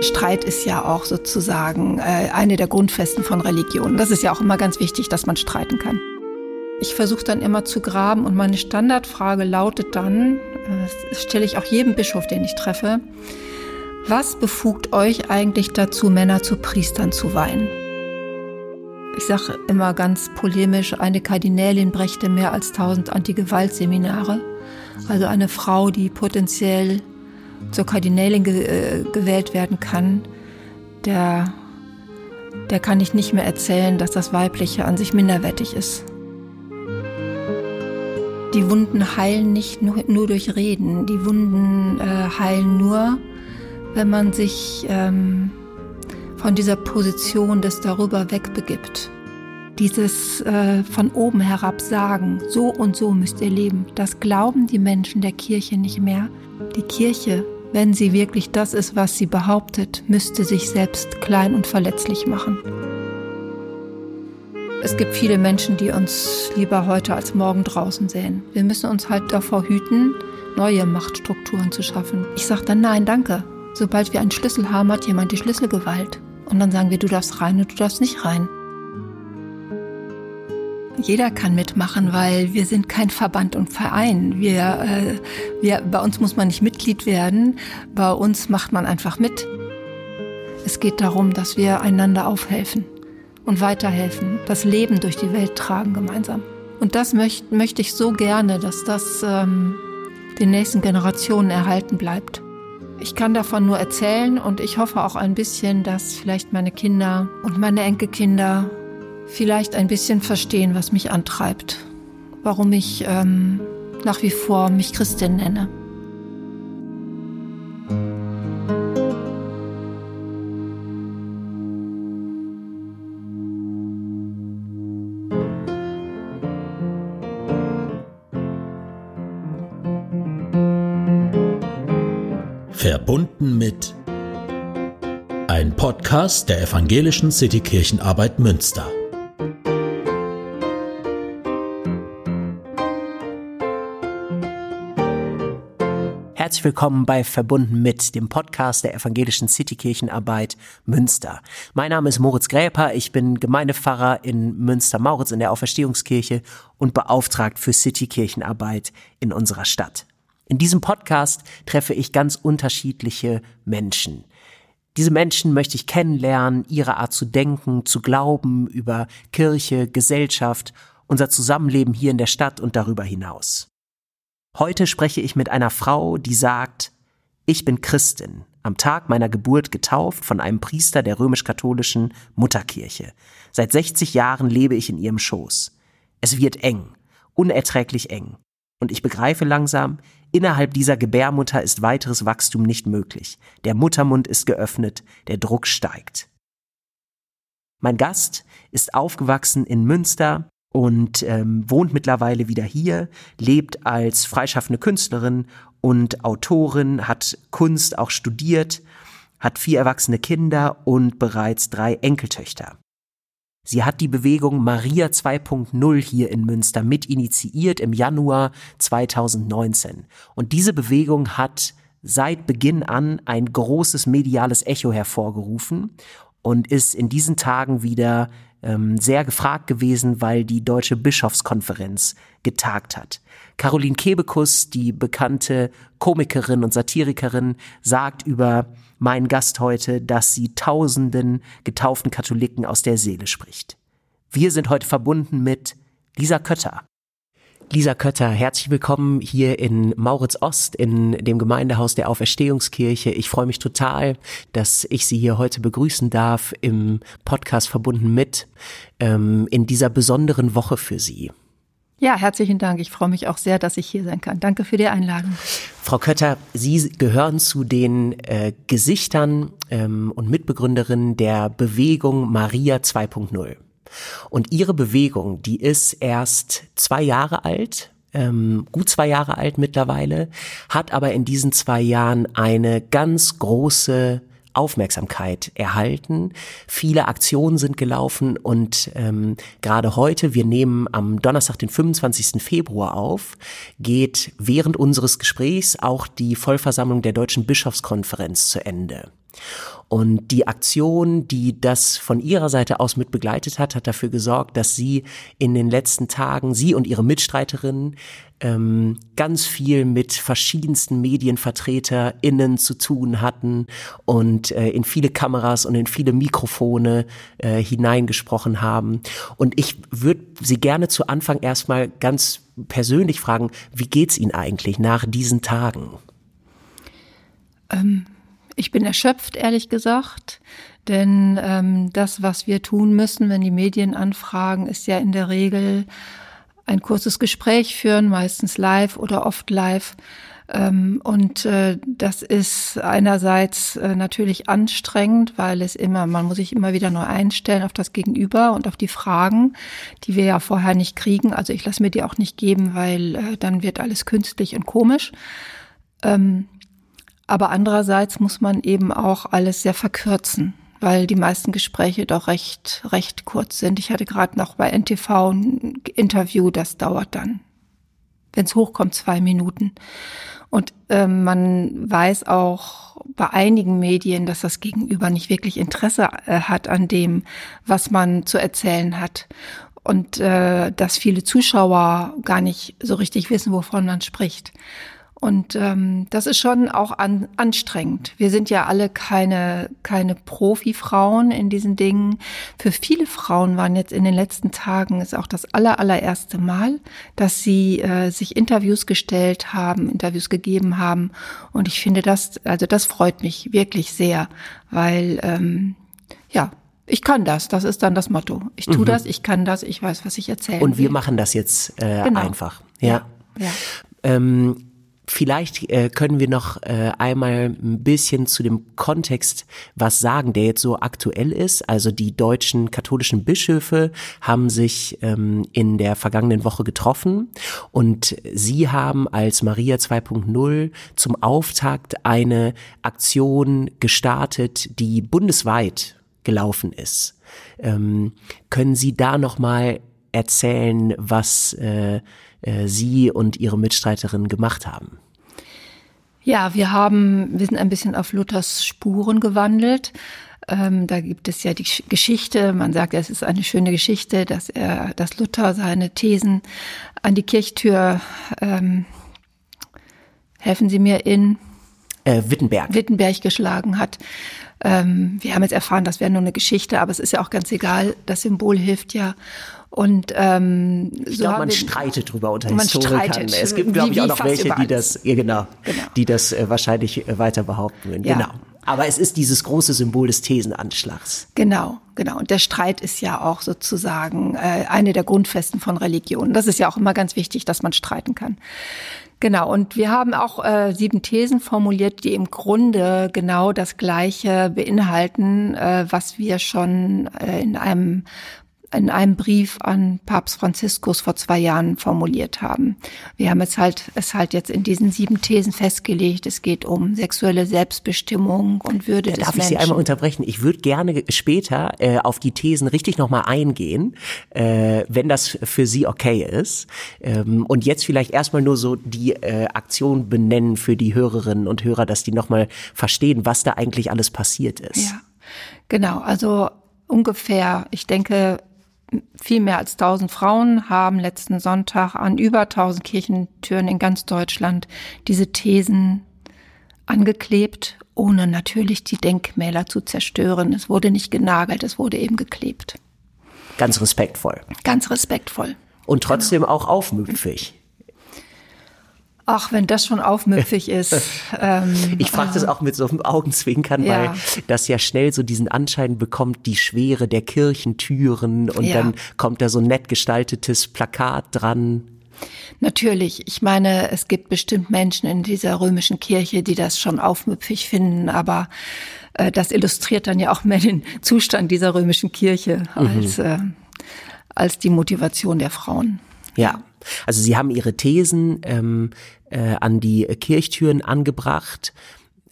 Streit ist ja auch sozusagen äh, eine der Grundfesten von Religion. Das ist ja auch immer ganz wichtig, dass man streiten kann. Ich versuche dann immer zu graben und meine Standardfrage lautet dann, äh, das stelle ich auch jedem Bischof, den ich treffe, was befugt euch eigentlich dazu, Männer zu Priestern zu weihen? Ich sage immer ganz polemisch, eine Kardinälin brächte mehr als tausend Anti-Gewalt-Seminare. Also eine Frau, die potenziell zur Kardinälin ge äh, gewählt werden kann, der, der kann ich nicht mehr erzählen, dass das Weibliche an sich minderwertig ist. Die Wunden heilen nicht nur, nur durch Reden, die Wunden äh, heilen nur, wenn man sich ähm, von dieser Position des Darüber wegbegibt. Dieses äh, von oben herab sagen, so und so müsst ihr leben, das glauben die Menschen der Kirche nicht mehr. Die Kirche, wenn sie wirklich das ist, was sie behauptet, müsste sich selbst klein und verletzlich machen. Es gibt viele Menschen, die uns lieber heute als morgen draußen sehen. Wir müssen uns halt davor hüten, neue Machtstrukturen zu schaffen. Ich sage dann nein, danke. Sobald wir einen Schlüssel haben, hat jemand die Schlüsselgewalt. Und dann sagen wir, du darfst rein und du darfst nicht rein. Jeder kann mitmachen, weil wir sind kein Verband und Verein. Wir, äh, wir, bei uns muss man nicht Mitglied werden, bei uns macht man einfach mit. Es geht darum, dass wir einander aufhelfen und weiterhelfen, das Leben durch die Welt tragen gemeinsam. Und das möchte, möchte ich so gerne, dass das ähm, den nächsten Generationen erhalten bleibt. Ich kann davon nur erzählen und ich hoffe auch ein bisschen, dass vielleicht meine Kinder und meine Enkelkinder vielleicht ein bisschen verstehen, was mich antreibt, warum ich ähm, nach wie vor mich Christin nenne. Verbunden mit ein Podcast der Evangelischen Citykirchenarbeit Münster. Herzlich willkommen bei Verbunden mit dem Podcast der Evangelischen Citykirchenarbeit Münster. Mein Name ist Moritz Gräper, ich bin Gemeindepfarrer in Münster-Mauritz in der Auferstehungskirche und beauftragt für Citykirchenarbeit in unserer Stadt. In diesem Podcast treffe ich ganz unterschiedliche Menschen. Diese Menschen möchte ich kennenlernen, ihre Art zu denken, zu glauben über Kirche, Gesellschaft, unser Zusammenleben hier in der Stadt und darüber hinaus. Heute spreche ich mit einer Frau, die sagt, ich bin Christin, am Tag meiner Geburt getauft von einem Priester der römisch-katholischen Mutterkirche. Seit 60 Jahren lebe ich in ihrem Schoß. Es wird eng, unerträglich eng. Und ich begreife langsam, innerhalb dieser Gebärmutter ist weiteres Wachstum nicht möglich. Der Muttermund ist geöffnet, der Druck steigt. Mein Gast ist aufgewachsen in Münster und ähm, wohnt mittlerweile wieder hier, lebt als freischaffende Künstlerin und Autorin, hat Kunst auch studiert, hat vier erwachsene Kinder und bereits drei Enkeltöchter. Sie hat die Bewegung Maria 2.0 hier in Münster mit initiiert im Januar 2019. Und diese Bewegung hat seit Beginn an ein großes mediales Echo hervorgerufen und ist in diesen Tagen wieder ähm, sehr gefragt gewesen, weil die Deutsche Bischofskonferenz getagt hat. Caroline Kebekus, die bekannte Komikerin und Satirikerin, sagt über meinen Gast heute, dass sie tausenden getauften Katholiken aus der Seele spricht. Wir sind heute verbunden mit Lisa Kötter. Lisa Kötter, herzlich willkommen hier in Mauritz Ost, in dem Gemeindehaus der Auferstehungskirche. Ich freue mich total, dass ich Sie hier heute begrüßen darf im Podcast verbunden mit, ähm, in dieser besonderen Woche für Sie. Ja, herzlichen Dank. Ich freue mich auch sehr, dass ich hier sein kann. Danke für die Einladung. Frau Kötter, Sie gehören zu den äh, Gesichtern ähm, und Mitbegründerinnen der Bewegung Maria 2.0. Und ihre Bewegung, die ist erst zwei Jahre alt, ähm, gut zwei Jahre alt mittlerweile, hat aber in diesen zwei Jahren eine ganz große Aufmerksamkeit erhalten. Viele Aktionen sind gelaufen und ähm, gerade heute, wir nehmen am Donnerstag, den 25. Februar auf, geht während unseres Gesprächs auch die Vollversammlung der Deutschen Bischofskonferenz zu Ende. Und die Aktion, die das von ihrer Seite aus mit begleitet hat, hat dafür gesorgt, dass sie in den letzten Tagen, sie und ihre Mitstreiterinnen, ähm, ganz viel mit verschiedensten MedienvertreterInnen zu tun hatten und äh, in viele Kameras und in viele Mikrofone äh, hineingesprochen haben. Und ich würde Sie gerne zu Anfang erstmal ganz persönlich fragen, wie geht's Ihnen eigentlich nach diesen Tagen? Ähm, ich bin erschöpft, ehrlich gesagt, denn ähm, das, was wir tun müssen, wenn die Medien anfragen, ist ja in der Regel ein kurzes Gespräch führen, meistens live oder oft live. Ähm, und äh, das ist einerseits äh, natürlich anstrengend, weil es immer, man muss sich immer wieder neu einstellen auf das Gegenüber und auf die Fragen, die wir ja vorher nicht kriegen. Also ich lasse mir die auch nicht geben, weil äh, dann wird alles künstlich und komisch. Ähm, aber andererseits muss man eben auch alles sehr verkürzen, weil die meisten Gespräche doch recht, recht kurz sind. Ich hatte gerade noch bei NTV ein Interview, das dauert dann, wenn es hochkommt, zwei Minuten. Und ähm, man weiß auch bei einigen Medien, dass das Gegenüber nicht wirklich Interesse äh, hat an dem, was man zu erzählen hat. Und äh, dass viele Zuschauer gar nicht so richtig wissen, wovon man spricht. Und ähm, das ist schon auch an, anstrengend. Wir sind ja alle keine, keine Profi-Frauen in diesen Dingen. Für viele Frauen waren jetzt in den letzten Tagen ist auch das aller, allererste Mal, dass sie äh, sich Interviews gestellt haben, Interviews gegeben haben. Und ich finde das, also das freut mich wirklich sehr, weil ähm, ja, ich kann das, das ist dann das Motto. Ich tue mhm. das, ich kann das, ich weiß, was ich erzähle. Und wir will. machen das jetzt äh, genau. einfach. Ja. ja. ja. Ähm, Vielleicht äh, können wir noch äh, einmal ein bisschen zu dem Kontext was sagen, der jetzt so aktuell ist. Also die deutschen katholischen Bischöfe haben sich ähm, in der vergangenen Woche getroffen und sie haben als Maria 2.0 zum Auftakt eine Aktion gestartet, die bundesweit gelaufen ist. Ähm, können Sie da noch mal erzählen, was äh, äh, Sie und Ihre Mitstreiterin gemacht haben? Ja, wir haben, wir sind ein bisschen auf Luthers Spuren gewandelt. Ähm, da gibt es ja die Geschichte, man sagt, es ist eine schöne Geschichte, dass er, dass Luther seine Thesen an die Kirchtür, ähm, helfen Sie mir in äh, Wittenberg. Wittenberg geschlagen hat. Ähm, wir haben jetzt erfahren, das wäre nur eine Geschichte, aber es ist ja auch ganz egal. Das Symbol hilft ja. Und ähm, ich so glaube, man streitet drüber unter man Historikern. Streitet, es gibt, glaube ich, auch noch welche, die das, ja, genau, genau, die das äh, wahrscheinlich äh, weiter behaupten würden. Ja. Genau. Aber es ist dieses große Symbol des Thesenanschlags. Genau, genau. Und der Streit ist ja auch sozusagen äh, eine der Grundfesten von Religionen. Das ist ja auch immer ganz wichtig, dass man streiten kann. Genau, und wir haben auch äh, sieben Thesen formuliert, die im Grunde genau das Gleiche beinhalten, äh, was wir schon äh, in einem in einem Brief an Papst Franziskus vor zwei Jahren formuliert haben. Wir haben es halt, es halt jetzt in diesen sieben Thesen festgelegt. Es geht um sexuelle Selbstbestimmung und Würde ja, des Darf Menschen. ich Sie einmal unterbrechen? Ich würde gerne später äh, auf die Thesen richtig nochmal eingehen, äh, wenn das für Sie okay ist. Ähm, und jetzt vielleicht erstmal nur so die äh, Aktion benennen für die Hörerinnen und Hörer, dass die nochmal verstehen, was da eigentlich alles passiert ist. Ja, genau. Also ungefähr, ich denke, viel mehr als 1000 Frauen haben letzten Sonntag an über 1000 Kirchentüren in ganz Deutschland diese Thesen angeklebt, ohne natürlich die Denkmäler zu zerstören. Es wurde nicht genagelt, es wurde eben geklebt. Ganz respektvoll. Ganz respektvoll. Und trotzdem genau. auch aufmüpfig. Ach, wenn das schon aufmüpfig ist. Ähm, ich frage das auch mit so einem Augenzwinkern, ja. weil das ja schnell so diesen Anschein bekommt, die Schwere der Kirchentüren und ja. dann kommt da so ein nett gestaltetes Plakat dran. Natürlich. Ich meine, es gibt bestimmt Menschen in dieser römischen Kirche, die das schon aufmüpfig finden, aber äh, das illustriert dann ja auch mehr den Zustand dieser römischen Kirche mhm. als, äh, als die Motivation der Frauen. Ja. Also sie haben ihre Thesen ähm, äh, an die Kirchtüren angebracht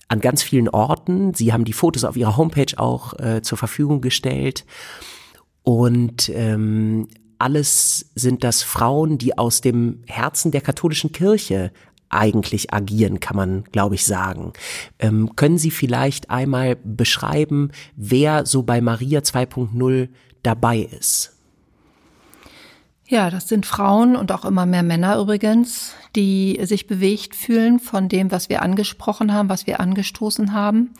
an ganz vielen Orten. Sie haben die Fotos auf ihrer Homepage auch äh, zur Verfügung gestellt. Und ähm, alles sind das Frauen, die aus dem Herzen der katholischen Kirche eigentlich agieren, kann man, glaube ich, sagen. Ähm, können Sie vielleicht einmal beschreiben, wer so bei Maria 2.0 dabei ist? Ja, das sind Frauen und auch immer mehr Männer übrigens, die sich bewegt fühlen von dem, was wir angesprochen haben, was wir angestoßen haben,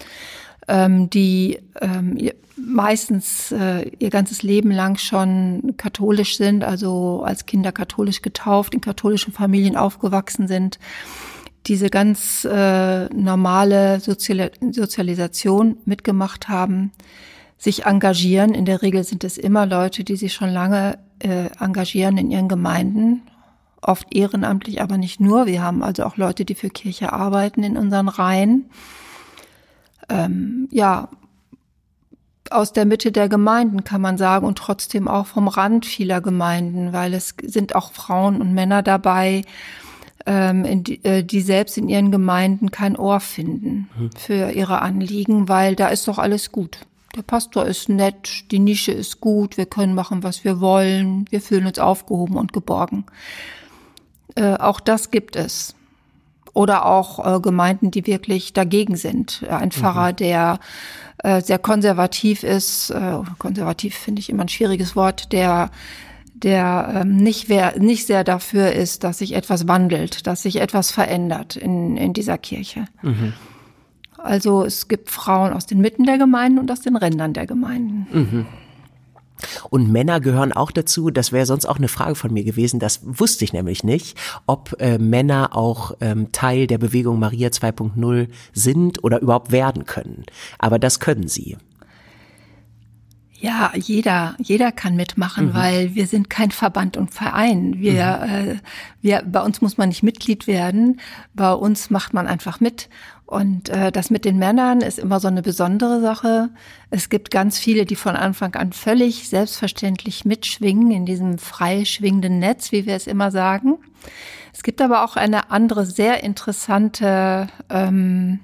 ähm, die ähm, meistens äh, ihr ganzes Leben lang schon katholisch sind, also als Kinder katholisch getauft, in katholischen Familien aufgewachsen sind, diese ganz äh, normale Sozial Sozialisation mitgemacht haben, sich engagieren. In der Regel sind es immer Leute, die sich schon lange äh, engagieren in ihren Gemeinden, oft ehrenamtlich, aber nicht nur. Wir haben also auch Leute, die für Kirche arbeiten in unseren Reihen. Ähm, ja, aus der Mitte der Gemeinden kann man sagen und trotzdem auch vom Rand vieler Gemeinden, weil es sind auch Frauen und Männer dabei, ähm, die, äh, die selbst in ihren Gemeinden kein Ohr finden hm. für ihre Anliegen, weil da ist doch alles gut der Pastor ist nett, die Nische ist gut, wir können machen, was wir wollen, wir fühlen uns aufgehoben und geborgen. Äh, auch das gibt es. Oder auch äh, Gemeinden, die wirklich dagegen sind. Ein Pfarrer, mhm. der äh, sehr konservativ ist, äh, konservativ finde ich immer ein schwieriges Wort, der der ähm, nicht, wer, nicht sehr dafür ist, dass sich etwas wandelt, dass sich etwas verändert in, in dieser Kirche. Mhm. Also es gibt Frauen aus den Mitten der Gemeinden und aus den Rändern der Gemeinden. Mhm. Und Männer gehören auch dazu. Das wäre sonst auch eine Frage von mir gewesen. Das wusste ich nämlich nicht, ob äh, Männer auch ähm, Teil der Bewegung Maria 2.0 sind oder überhaupt werden können. Aber das können sie. Ja, jeder, jeder kann mitmachen, mhm. weil wir sind kein Verband und Verein. Wir, mhm. äh, wir, bei uns muss man nicht Mitglied werden. Bei uns macht man einfach mit. Und äh, das mit den Männern ist immer so eine besondere Sache. Es gibt ganz viele, die von Anfang an völlig selbstverständlich mitschwingen in diesem frei schwingenden Netz, wie wir es immer sagen. Es gibt aber auch eine andere sehr interessante, ähm,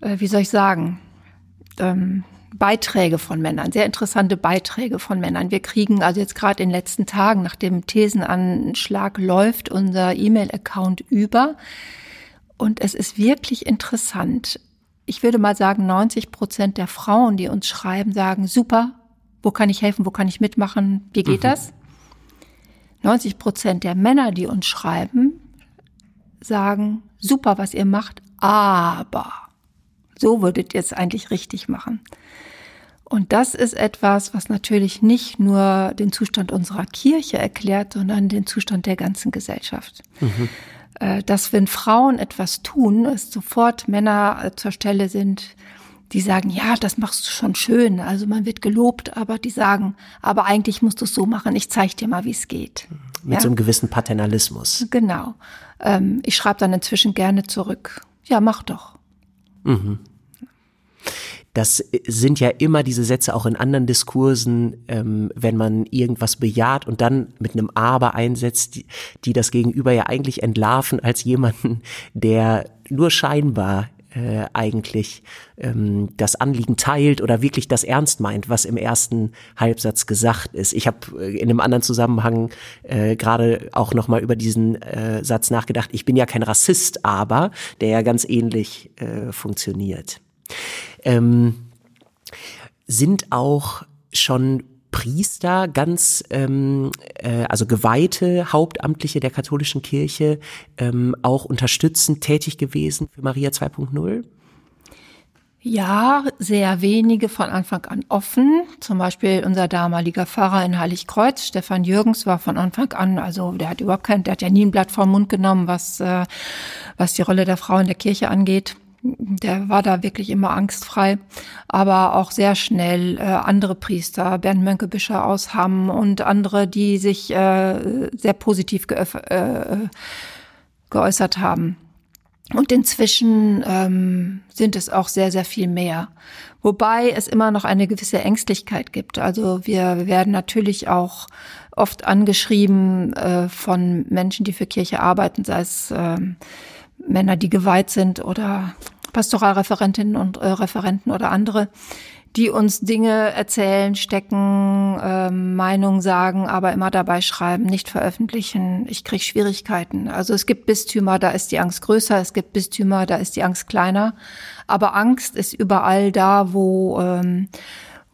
äh, wie soll ich sagen, ähm, Beiträge von Männern, sehr interessante Beiträge von Männern. Wir kriegen also jetzt gerade in den letzten Tagen, nach dem Thesenanschlag läuft unser E-Mail-Account über. Und es ist wirklich interessant. Ich würde mal sagen, 90 Prozent der Frauen, die uns schreiben, sagen, super, wo kann ich helfen, wo kann ich mitmachen, wie geht mhm. das? 90 Prozent der Männer, die uns schreiben, sagen, super, was ihr macht, aber so würdet ihr es eigentlich richtig machen. Und das ist etwas, was natürlich nicht nur den Zustand unserer Kirche erklärt, sondern den Zustand der ganzen Gesellschaft. Mhm. Äh, dass wenn Frauen etwas tun, es sofort Männer äh, zur Stelle sind, die sagen, ja, das machst du schon schön. Also man wird gelobt, aber die sagen, aber eigentlich musst du es so machen, ich zeige dir mal, wie es geht. Mit ja? so einem gewissen Paternalismus. Genau. Ähm, ich schreibe dann inzwischen gerne zurück. Ja, mach doch. Mhm das sind ja immer diese Sätze auch in anderen Diskursen, ähm, wenn man irgendwas bejaht und dann mit einem Aber einsetzt, die, die das Gegenüber ja eigentlich entlarven als jemanden, der nur scheinbar äh, eigentlich ähm, das Anliegen teilt oder wirklich das ernst meint, was im ersten Halbsatz gesagt ist. Ich habe äh, in einem anderen Zusammenhang äh, gerade auch noch mal über diesen äh, Satz nachgedacht. Ich bin ja kein Rassist, aber der ja ganz ähnlich äh, funktioniert ähm, sind auch schon Priester, ganz ähm, äh, also geweihte Hauptamtliche der katholischen Kirche, ähm, auch unterstützend tätig gewesen für Maria 2.0? Ja, sehr wenige von Anfang an offen. Zum Beispiel unser damaliger Pfarrer in Heiligkreuz, Stefan Jürgens, war von Anfang an, also der hat überhaupt kein, der hat ja nie ein Blatt vom Mund genommen, was, äh, was die Rolle der Frau in der Kirche angeht der war da wirklich immer angstfrei, aber auch sehr schnell äh, andere Priester, Bernd Mönkebischer aus Hamm und andere, die sich äh, sehr positiv äh, geäußert haben. Und inzwischen ähm, sind es auch sehr, sehr viel mehr. Wobei es immer noch eine gewisse Ängstlichkeit gibt. Also wir werden natürlich auch oft angeschrieben äh, von Menschen, die für Kirche arbeiten, sei es äh, Männer, die geweiht sind oder Pastoralreferentinnen und äh, Referenten oder andere, die uns Dinge erzählen, stecken, äh, Meinungen sagen, aber immer dabei schreiben, nicht veröffentlichen. Ich kriege Schwierigkeiten. Also es gibt Bistümer, da ist die Angst größer, es gibt Bistümer, da ist die Angst kleiner. Aber Angst ist überall da, wo, ähm,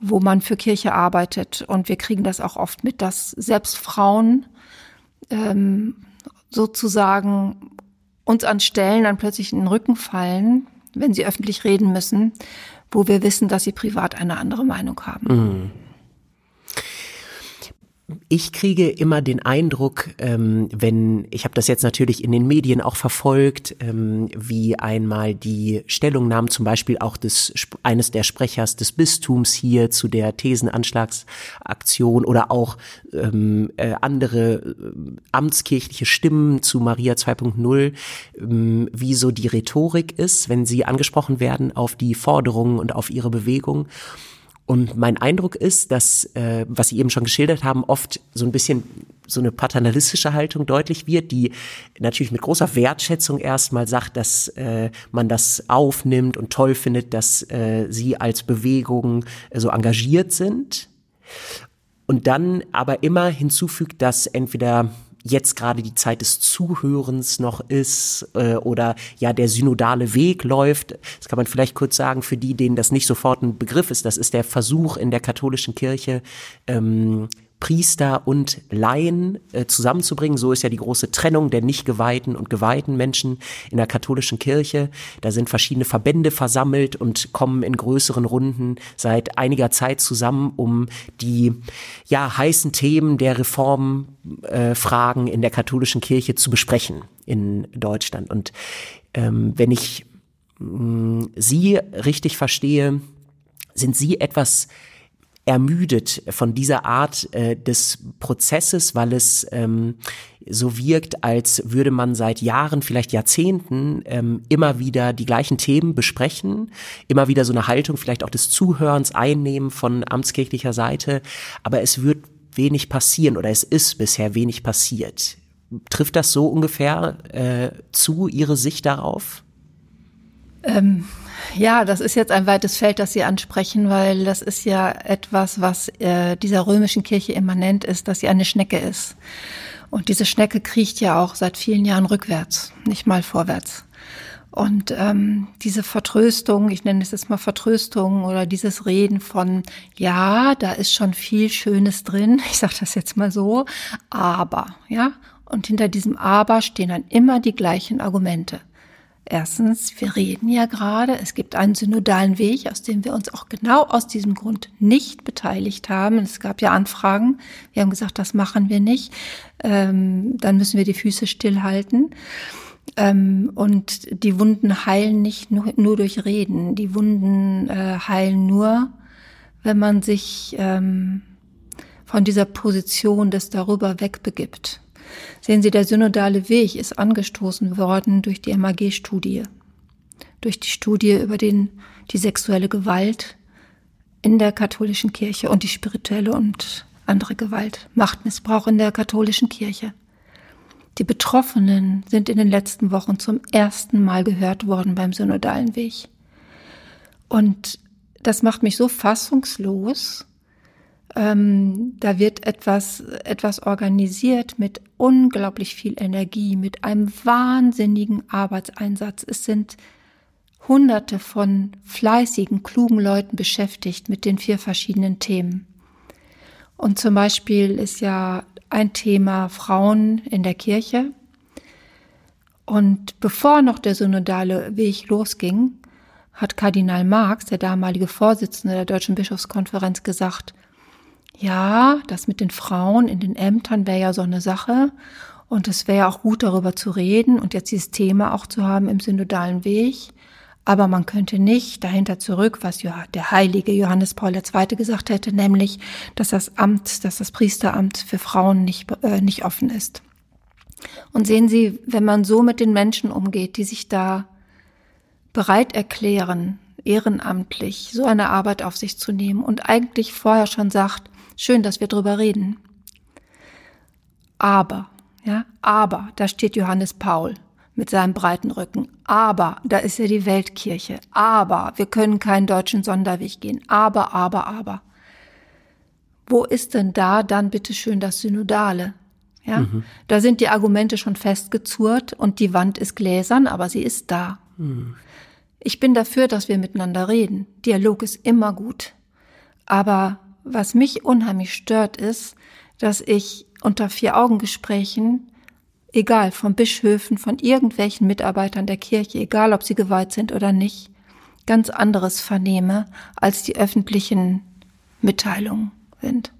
wo man für Kirche arbeitet. Und wir kriegen das auch oft mit, dass selbst Frauen ähm, sozusagen uns an Stellen dann plötzlich in den Rücken fallen, wenn sie öffentlich reden müssen, wo wir wissen, dass sie privat eine andere Meinung haben. Mhm. Ich kriege immer den Eindruck, ähm, wenn, ich habe das jetzt natürlich in den Medien auch verfolgt, ähm, wie einmal die Stellungnahmen zum Beispiel auch des eines der Sprechers des Bistums hier zu der Thesenanschlagsaktion oder auch ähm, äh, andere äh, amtskirchliche Stimmen zu Maria 2.0, ähm, wie so die Rhetorik ist, wenn sie angesprochen werden auf die Forderungen und auf ihre Bewegung. Und mein Eindruck ist, dass, äh, was Sie eben schon geschildert haben, oft so ein bisschen so eine paternalistische Haltung deutlich wird, die natürlich mit großer Wertschätzung erstmal sagt, dass äh, man das aufnimmt und toll findet, dass äh, Sie als Bewegung äh, so engagiert sind. Und dann aber immer hinzufügt, dass entweder jetzt gerade die Zeit des Zuhörens noch ist äh, oder ja der synodale Weg läuft. Das kann man vielleicht kurz sagen für die, denen das nicht sofort ein Begriff ist. Das ist der Versuch in der katholischen Kirche, ähm, Priester und Laien äh, zusammenzubringen. So ist ja die große Trennung der nicht geweihten und geweihten Menschen in der katholischen Kirche. Da sind verschiedene Verbände versammelt und kommen in größeren Runden seit einiger Zeit zusammen, um die ja heißen Themen der Reformfragen äh, in der katholischen Kirche zu besprechen in Deutschland. Und ähm, wenn ich mh, mm, Sie richtig verstehe, sind Sie etwas ermüdet von dieser Art äh, des Prozesses, weil es ähm, so wirkt, als würde man seit Jahren, vielleicht Jahrzehnten ähm, immer wieder die gleichen Themen besprechen, immer wieder so eine Haltung vielleicht auch des Zuhörens einnehmen von amtskirchlicher Seite, aber es wird wenig passieren oder es ist bisher wenig passiert. Trifft das so ungefähr äh, zu, Ihre Sicht darauf? Ähm, ja, das ist jetzt ein weites Feld, das Sie ansprechen, weil das ist ja etwas, was äh, dieser römischen Kirche immanent ist, dass sie eine Schnecke ist. Und diese Schnecke kriecht ja auch seit vielen Jahren rückwärts, nicht mal vorwärts. Und ähm, diese Vertröstung, ich nenne es jetzt mal Vertröstung oder dieses Reden von, ja, da ist schon viel Schönes drin, ich sage das jetzt mal so, aber, ja, und hinter diesem Aber stehen dann immer die gleichen Argumente. Erstens, wir reden ja gerade, es gibt einen synodalen Weg, aus dem wir uns auch genau aus diesem Grund nicht beteiligt haben. Es gab ja Anfragen, wir haben gesagt, das machen wir nicht. Ähm, dann müssen wir die Füße stillhalten. Ähm, und die Wunden heilen nicht nur, nur durch Reden. Die Wunden äh, heilen nur, wenn man sich ähm, von dieser Position des darüber wegbegibt. Sehen Sie, der synodale Weg ist angestoßen worden durch die MAG-Studie, durch die Studie über den, die sexuelle Gewalt in der katholischen Kirche und die spirituelle und andere Gewalt, Machtmissbrauch in der katholischen Kirche. Die Betroffenen sind in den letzten Wochen zum ersten Mal gehört worden beim synodalen Weg. Und das macht mich so fassungslos, ähm, da wird etwas, etwas organisiert mit unglaublich viel Energie, mit einem wahnsinnigen Arbeitseinsatz. Es sind Hunderte von fleißigen, klugen Leuten beschäftigt mit den vier verschiedenen Themen. Und zum Beispiel ist ja ein Thema Frauen in der Kirche. Und bevor noch der synodale Weg losging, hat Kardinal Marx, der damalige Vorsitzende der Deutschen Bischofskonferenz, gesagt, ja, das mit den Frauen in den Ämtern wäre ja so eine Sache. Und es wäre auch gut, darüber zu reden und jetzt dieses Thema auch zu haben im synodalen Weg. Aber man könnte nicht dahinter zurück, was der heilige Johannes Paul II. gesagt hätte, nämlich, dass das Amt, dass das Priesteramt für Frauen nicht, äh, nicht offen ist. Und sehen Sie, wenn man so mit den Menschen umgeht, die sich da bereit erklären, ehrenamtlich so eine Arbeit auf sich zu nehmen und eigentlich vorher schon sagt, Schön, dass wir drüber reden. Aber, ja, aber, da steht Johannes Paul mit seinem breiten Rücken. Aber da ist ja die Weltkirche. Aber wir können keinen deutschen Sonderweg gehen. Aber, aber, aber. Wo ist denn da dann bitte schön das Synodale? Ja, mhm. da sind die Argumente schon festgezurrt und die Wand ist gläsern, aber sie ist da. Mhm. Ich bin dafür, dass wir miteinander reden. Dialog ist immer gut. Aber was mich unheimlich stört, ist, dass ich unter Vier-Augen-Gesprächen egal, von Bischöfen, von irgendwelchen Mitarbeitern der Kirche, egal ob sie geweiht sind oder nicht, ganz anderes vernehme, als die öffentlichen Mitteilungen sind.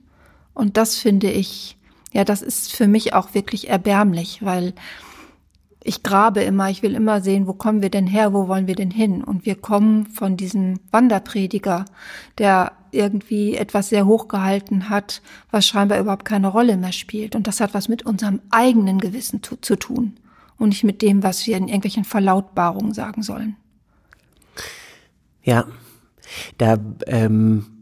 Und das finde ich, ja, das ist für mich auch wirklich erbärmlich, weil ich grabe immer, ich will immer sehen, wo kommen wir denn her, wo wollen wir denn hin? Und wir kommen von diesem Wanderprediger, der irgendwie etwas sehr hochgehalten hat, was scheinbar überhaupt keine Rolle mehr spielt. Und das hat was mit unserem eigenen Gewissen zu, zu tun und nicht mit dem, was wir in irgendwelchen Verlautbarungen sagen sollen. Ja, da ähm,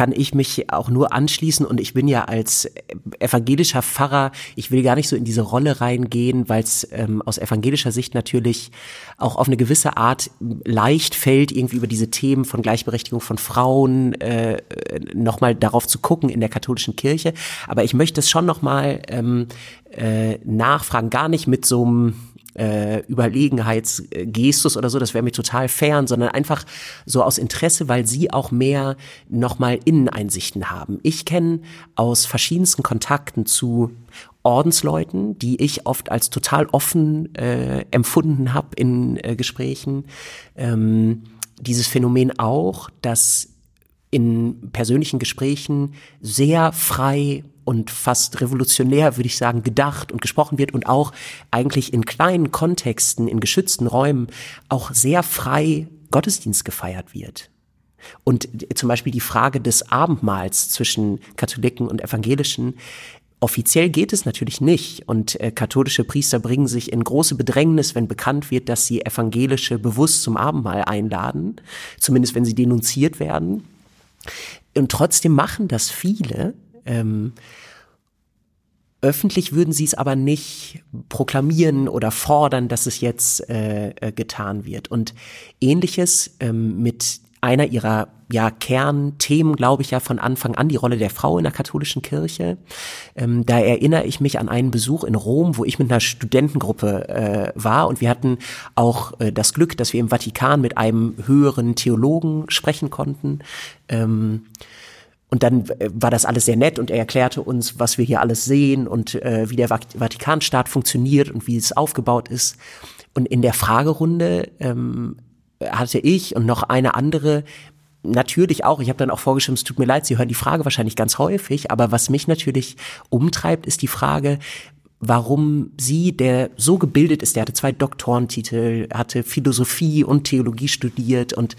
kann ich mich auch nur anschließen und ich bin ja als evangelischer Pfarrer, ich will gar nicht so in diese Rolle reingehen, weil es ähm, aus evangelischer Sicht natürlich auch auf eine gewisse Art leicht fällt, irgendwie über diese Themen von Gleichberechtigung von Frauen äh, nochmal darauf zu gucken in der katholischen Kirche. Aber ich möchte es schon nochmal ähm, äh, nachfragen, gar nicht mit so einem äh, Überlegenheitsgestus oder so, das wäre mir total fern, sondern einfach so aus Interesse, weil sie auch mehr nochmal Inneneinsichten haben. Ich kenne aus verschiedensten Kontakten zu Ordensleuten, die ich oft als total offen äh, empfunden habe in äh, Gesprächen, ähm, dieses Phänomen auch, dass in persönlichen Gesprächen sehr frei und fast revolutionär, würde ich sagen, gedacht und gesprochen wird und auch eigentlich in kleinen Kontexten, in geschützten Räumen auch sehr frei Gottesdienst gefeiert wird. Und zum Beispiel die Frage des Abendmahls zwischen Katholiken und Evangelischen Offiziell geht es natürlich nicht und äh, katholische Priester bringen sich in große Bedrängnis, wenn bekannt wird, dass sie evangelische bewusst zum Abendmahl einladen, zumindest wenn sie denunziert werden. Und trotzdem machen das viele ähm, öffentlich würden sie es aber nicht proklamieren oder fordern, dass es jetzt äh, äh, getan wird. Und ähnliches ähm, mit einer ihrer ja, Kernthemen, glaube ich ja von Anfang an, die Rolle der Frau in der katholischen Kirche. Ähm, da erinnere ich mich an einen Besuch in Rom, wo ich mit einer Studentengruppe äh, war und wir hatten auch äh, das Glück, dass wir im Vatikan mit einem höheren Theologen sprechen konnten. Ähm, und dann äh, war das alles sehr nett und er erklärte uns, was wir hier alles sehen und äh, wie der Vatikanstaat funktioniert und wie es aufgebaut ist. Und in der Fragerunde ähm, hatte ich und noch eine andere natürlich auch, ich habe dann auch vorgeschrieben, es tut mir leid, Sie hören die Frage wahrscheinlich ganz häufig, aber was mich natürlich umtreibt, ist die Frage, warum sie, der so gebildet ist, der hatte zwei Doktorentitel, hatte Philosophie und Theologie studiert und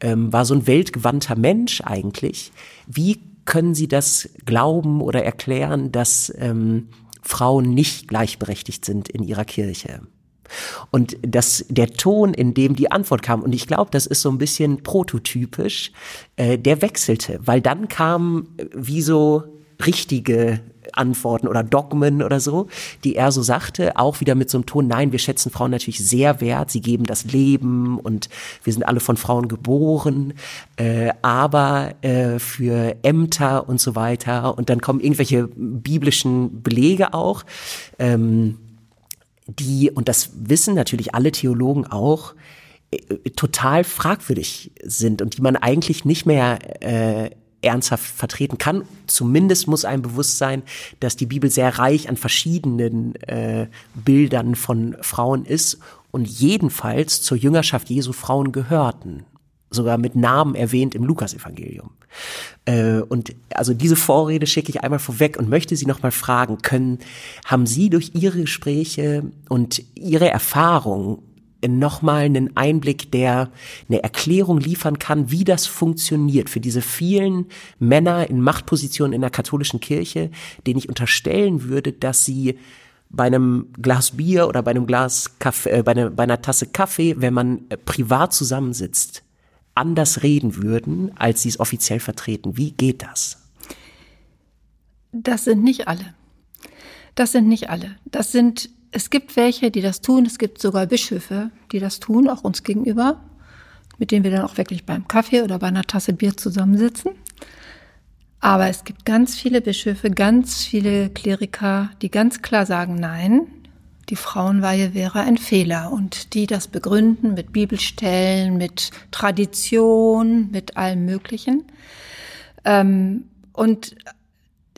ähm, war so ein weltgewandter Mensch eigentlich. Wie können Sie das glauben oder erklären, dass ähm, Frauen nicht gleichberechtigt sind in ihrer Kirche? Und das, der Ton, in dem die Antwort kam, und ich glaube, das ist so ein bisschen prototypisch, äh, der wechselte, weil dann kam äh, wie so richtige Antworten oder Dogmen oder so, die er so sagte, auch wieder mit so einem Ton, nein, wir schätzen Frauen natürlich sehr wert, sie geben das Leben und wir sind alle von Frauen geboren, äh, aber äh, für Ämter und so weiter. Und dann kommen irgendwelche biblischen Belege auch, ähm, die, und das wissen natürlich alle Theologen auch, äh, total fragwürdig sind und die man eigentlich nicht mehr äh, ernsthaft vertreten kann. Zumindest muss einem bewusst sein, dass die Bibel sehr reich an verschiedenen äh, Bildern von Frauen ist und jedenfalls zur Jüngerschaft Jesu Frauen gehörten sogar mit Namen erwähnt im Lukasevangelium. Äh, und also diese Vorrede schicke ich einmal vorweg und möchte Sie nochmal fragen, können, haben Sie durch Ihre Gespräche und Ihre Erfahrungen nochmal einen Einblick, der eine Erklärung liefern kann, wie das funktioniert für diese vielen Männer in Machtpositionen in der katholischen Kirche, denen ich unterstellen würde, dass sie bei einem Glas Bier oder bei einem Glas Kaffee, äh, bei, einer, bei einer Tasse Kaffee, wenn man äh, privat zusammensitzt, anders reden würden, als sie es offiziell vertreten. Wie geht das? Das sind nicht alle. Das sind nicht alle. Das sind es gibt welche, die das tun. Es gibt sogar Bischöfe, die das tun, auch uns gegenüber, mit denen wir dann auch wirklich beim Kaffee oder bei einer Tasse Bier zusammensitzen. Aber es gibt ganz viele Bischöfe, ganz viele Kleriker, die ganz klar sagen, nein, die Frauenweihe wäre ein Fehler und die das begründen mit Bibelstellen, mit Tradition, mit allem Möglichen. Ähm, und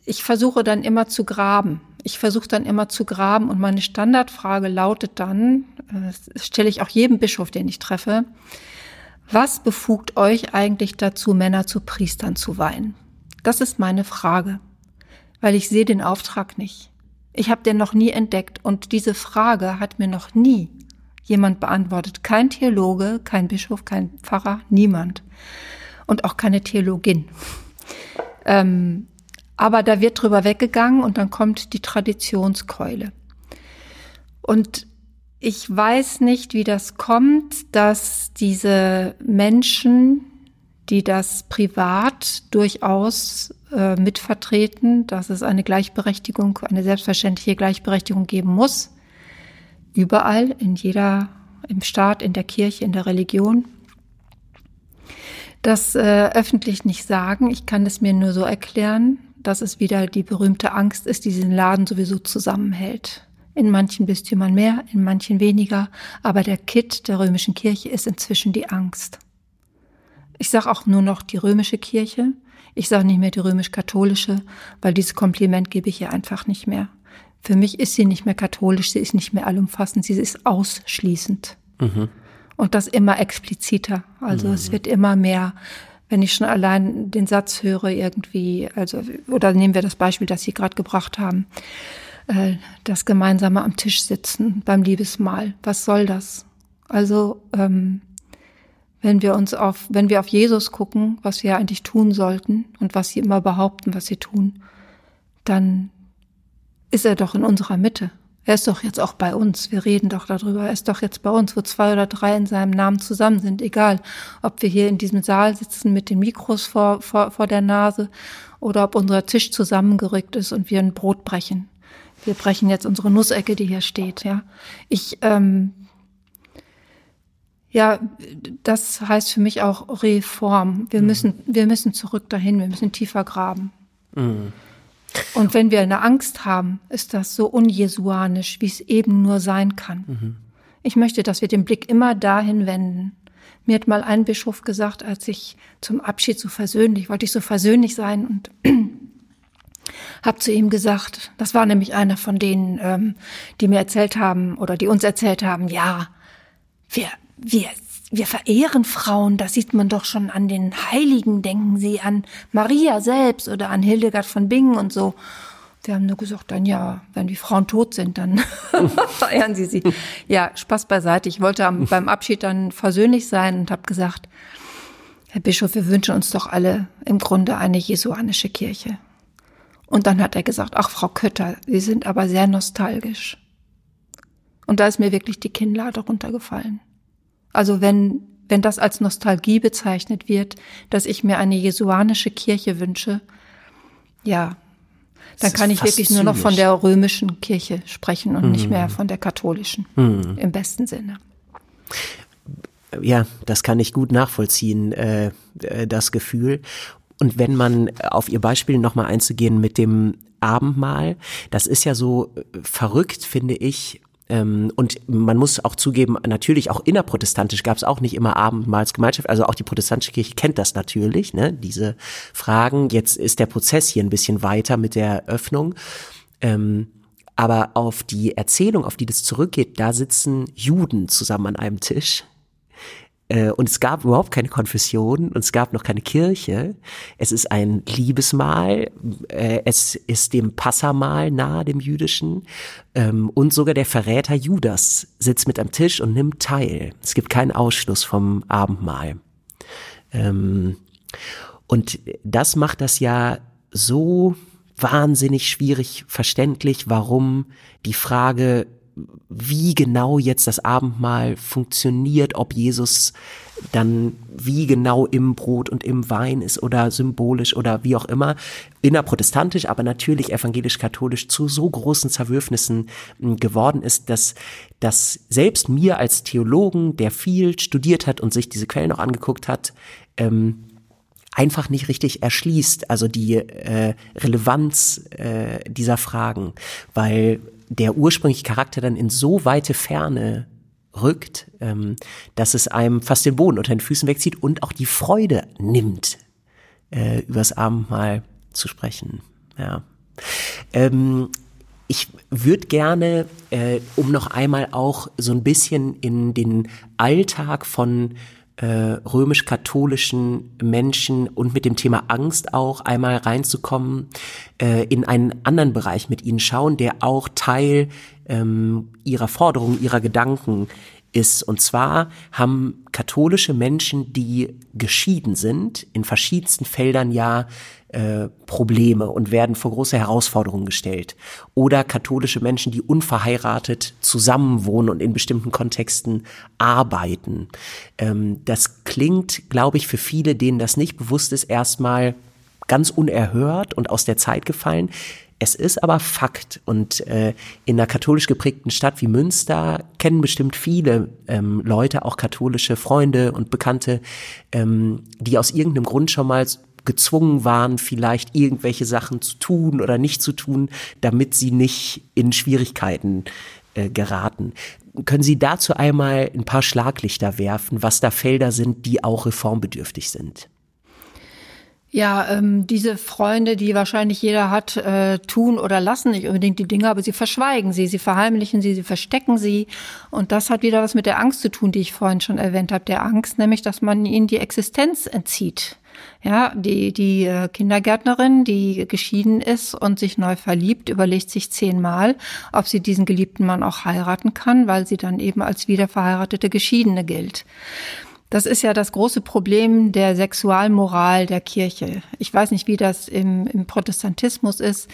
ich versuche dann immer zu graben. Ich versuche dann immer zu graben und meine Standardfrage lautet dann, äh, das stelle ich auch jedem Bischof, den ich treffe, was befugt euch eigentlich dazu, Männer zu Priestern zu weihen? Das ist meine Frage, weil ich sehe den Auftrag nicht. Ich habe den noch nie entdeckt und diese Frage hat mir noch nie jemand beantwortet. Kein Theologe, kein Bischof, kein Pfarrer, niemand. Und auch keine Theologin. Ähm, aber da wird drüber weggegangen und dann kommt die Traditionskeule. Und ich weiß nicht, wie das kommt, dass diese Menschen, die das privat durchaus äh, mitvertreten, dass es eine Gleichberechtigung, eine selbstverständliche Gleichberechtigung geben muss. Überall, in jeder, im Staat, in der Kirche, in der Religion. Das äh, öffentlich nicht sagen. Ich kann es mir nur so erklären, dass es wieder die berühmte Angst ist, die diesen Laden sowieso zusammenhält. In manchen Bistümern mehr, in manchen weniger, aber der Kit der römischen Kirche ist inzwischen die Angst. Ich sage auch nur noch die römische Kirche. Ich sage nicht mehr die römisch-katholische, weil dieses Kompliment gebe ich ihr einfach nicht mehr. Für mich ist sie nicht mehr katholisch, sie ist nicht mehr allumfassend, sie ist ausschließend. Mhm. Und das immer expliziter. Also mhm. es wird immer mehr, wenn ich schon allein den Satz höre irgendwie, also, oder nehmen wir das Beispiel, das Sie gerade gebracht haben, äh, das gemeinsame am Tisch sitzen beim Liebesmahl. Was soll das? Also ähm, wenn wir uns auf, wenn wir auf Jesus gucken, was wir eigentlich tun sollten und was sie immer behaupten, was sie tun, dann ist er doch in unserer Mitte. Er ist doch jetzt auch bei uns. Wir reden doch darüber. Er ist doch jetzt bei uns, wo zwei oder drei in seinem Namen zusammen sind. Egal, ob wir hier in diesem Saal sitzen mit den Mikros vor, vor, vor der Nase oder ob unser Tisch zusammengerückt ist und wir ein Brot brechen. Wir brechen jetzt unsere Nussecke, die hier steht. Ja, ich ähm, ja, das heißt für mich auch Reform. Wir mhm. müssen, wir müssen zurück dahin, wir müssen tiefer graben. Mhm. Und wenn wir eine Angst haben, ist das so unjesuanisch, wie es eben nur sein kann. Mhm. Ich möchte, dass wir den Blick immer dahin wenden. Mir hat mal ein Bischof gesagt, als ich zum Abschied so versöhnlich, wollte ich so versöhnlich sein und habe zu ihm gesagt, das war nämlich einer von denen, ähm, die mir erzählt haben oder die uns erzählt haben, ja, wir wir, wir verehren Frauen, das sieht man doch schon an den Heiligen, denken Sie an Maria selbst oder an Hildegard von Bingen und so. Wir haben nur gesagt, dann ja, wenn die Frauen tot sind, dann verehren Sie sie. Ja, Spaß beiseite. Ich wollte am, beim Abschied dann versöhnlich sein und habe gesagt, Herr Bischof, wir wünschen uns doch alle im Grunde eine jesuanische Kirche. Und dann hat er gesagt, ach Frau Kötter, Sie sind aber sehr nostalgisch. Und da ist mir wirklich die Kinnlade runtergefallen. Also wenn, wenn das als Nostalgie bezeichnet wird, dass ich mir eine jesuanische Kirche wünsche, ja, dann kann ich wirklich nur noch von der römischen Kirche sprechen und mhm. nicht mehr von der katholischen, mhm. im besten Sinne. Ja, das kann ich gut nachvollziehen, äh, äh das Gefühl. Und wenn man auf Ihr Beispiel nochmal einzugehen mit dem Abendmahl, das ist ja so äh, verrückt, finde ich, ähm, und man muss auch zugeben, natürlich auch innerprotestantisch gab es auch nicht immer Abendmahlsgemeinschaft. Also auch die protestantische Kirche kennt das natürlich, ne? diese Fragen. Jetzt ist der Prozess hier ein bisschen weiter mit der Öffnung. Ähm, aber auf die Erzählung, auf die das zurückgeht, da sitzen Juden zusammen an einem Tisch und es gab überhaupt keine Konfession und es gab noch keine Kirche. Es ist ein Liebesmahl, äh, es ist dem Passamal nahe, dem jüdischen. Ähm, und sogar der Verräter Judas sitzt mit am Tisch und nimmt teil. Es gibt keinen Ausschluss vom Abendmahl. Ähm, und das macht das ja so wahnsinnig schwierig verständlich, warum die Frage wie genau jetzt das Abendmahl funktioniert, ob Jesus dann wie genau im Brot und im Wein ist oder symbolisch oder wie auch immer, innerprotestantisch, aber natürlich evangelisch-katholisch zu so großen Zerwürfnissen hm, geworden ist, dass, dass selbst mir als Theologen, der viel studiert hat und sich diese Quellen auch angeguckt hat, ähm, einfach nicht richtig erschließt, also die äh, Relevanz äh, dieser Fragen, weil der ursprüngliche Charakter dann in so weite Ferne rückt, ähm, dass es einem fast den Boden unter den Füßen wegzieht und auch die Freude nimmt, äh, übers Abendmahl zu sprechen. Ja. Ähm, ich würde gerne, äh, um noch einmal auch so ein bisschen in den Alltag von äh, römisch-katholischen Menschen und mit dem Thema Angst auch einmal reinzukommen, äh, in einen anderen Bereich mit ihnen schauen, der auch Teil ähm, ihrer Forderungen, ihrer Gedanken ist. Und zwar haben katholische Menschen, die geschieden sind, in verschiedensten Feldern ja äh, Probleme und werden vor große Herausforderungen gestellt. Oder katholische Menschen, die unverheiratet zusammenwohnen und in bestimmten Kontexten arbeiten. Ähm, das klingt, glaube ich, für viele, denen das nicht bewusst ist, erstmal ganz unerhört und aus der Zeit gefallen. Es ist aber Fakt und äh, in einer katholisch geprägten Stadt wie Münster kennen bestimmt viele ähm, Leute, auch katholische Freunde und Bekannte, ähm, die aus irgendeinem Grund schon mal gezwungen waren, vielleicht irgendwelche Sachen zu tun oder nicht zu tun, damit sie nicht in Schwierigkeiten äh, geraten. Können Sie dazu einmal ein paar Schlaglichter werfen, was da Felder sind, die auch reformbedürftig sind? Ja, ähm, diese Freunde, die wahrscheinlich jeder hat, äh, tun oder lassen nicht unbedingt die Dinge, aber sie verschweigen sie, sie verheimlichen sie, sie verstecken sie. Und das hat wieder was mit der Angst zu tun, die ich vorhin schon erwähnt habe. Der Angst, nämlich, dass man ihnen die Existenz entzieht. Ja, die, die äh, Kindergärtnerin, die geschieden ist und sich neu verliebt, überlegt sich zehnmal, ob sie diesen geliebten Mann auch heiraten kann, weil sie dann eben als wiederverheiratete Geschiedene gilt. Das ist ja das große Problem der Sexualmoral der Kirche. Ich weiß nicht, wie das im, im Protestantismus ist.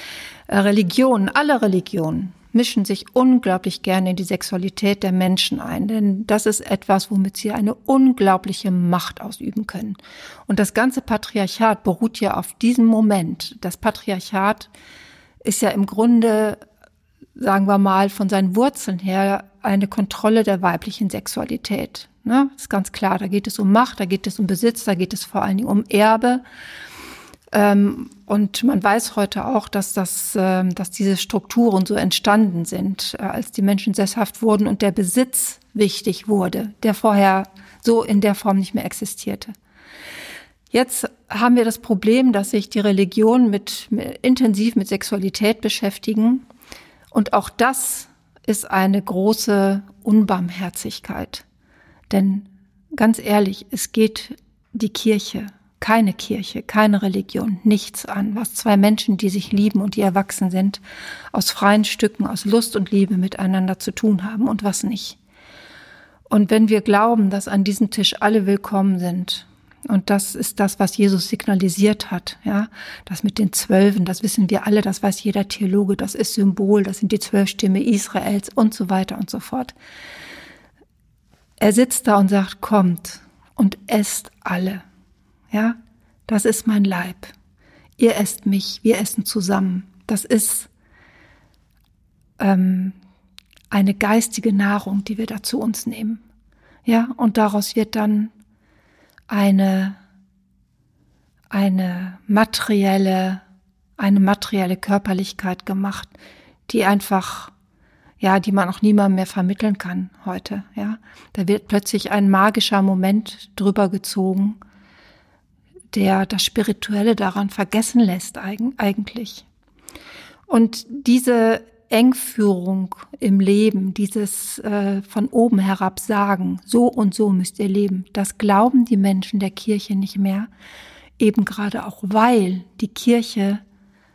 Äh, Religionen, alle Religionen, mischen sich unglaublich gerne in die Sexualität der Menschen ein, denn das ist etwas, womit sie eine unglaubliche Macht ausüben können. Und das ganze Patriarchat beruht ja auf diesem Moment. Das Patriarchat ist ja im Grunde, sagen wir mal, von seinen Wurzeln her eine Kontrolle der weiblichen Sexualität. Ne? Das ist ganz klar, da geht es um Macht, da geht es um Besitz, da geht es vor allen Dingen um Erbe. Ähm, und man weiß heute auch, dass, das, äh, dass diese Strukturen so entstanden sind, äh, als die Menschen sesshaft wurden und der Besitz wichtig wurde, der vorher so in der Form nicht mehr existierte. Jetzt haben wir das Problem, dass sich die Religionen mit, mit, intensiv mit Sexualität beschäftigen. Und auch das ist eine große Unbarmherzigkeit. Denn ganz ehrlich, es geht die Kirche keine Kirche, keine Religion, nichts an, was zwei Menschen, die sich lieben und die erwachsen sind, aus freien Stücken, aus Lust und Liebe miteinander zu tun haben und was nicht. Und wenn wir glauben, dass an diesem Tisch alle willkommen sind, und das ist das, was Jesus signalisiert hat, ja, das mit den Zwölfen, das wissen wir alle, das weiß jeder Theologe, das ist Symbol, das sind die zwölf Stämme Israels und so weiter und so fort. Er sitzt da und sagt, kommt und esst alle. Ja, das ist mein Leib. Ihr esst mich, wir essen zusammen. Das ist ähm, eine geistige Nahrung, die wir da zu uns nehmen. Ja, und daraus wird dann eine, eine materielle, eine materielle Körperlichkeit gemacht, die einfach, ja, die man auch niemandem mehr vermitteln kann heute, ja. Da wird plötzlich ein magischer Moment drüber gezogen, der das Spirituelle daran vergessen lässt eigentlich. Und diese Engführung im Leben, dieses äh, von oben herab sagen, so und so müsst ihr leben, das glauben die Menschen der Kirche nicht mehr, eben gerade auch weil die Kirche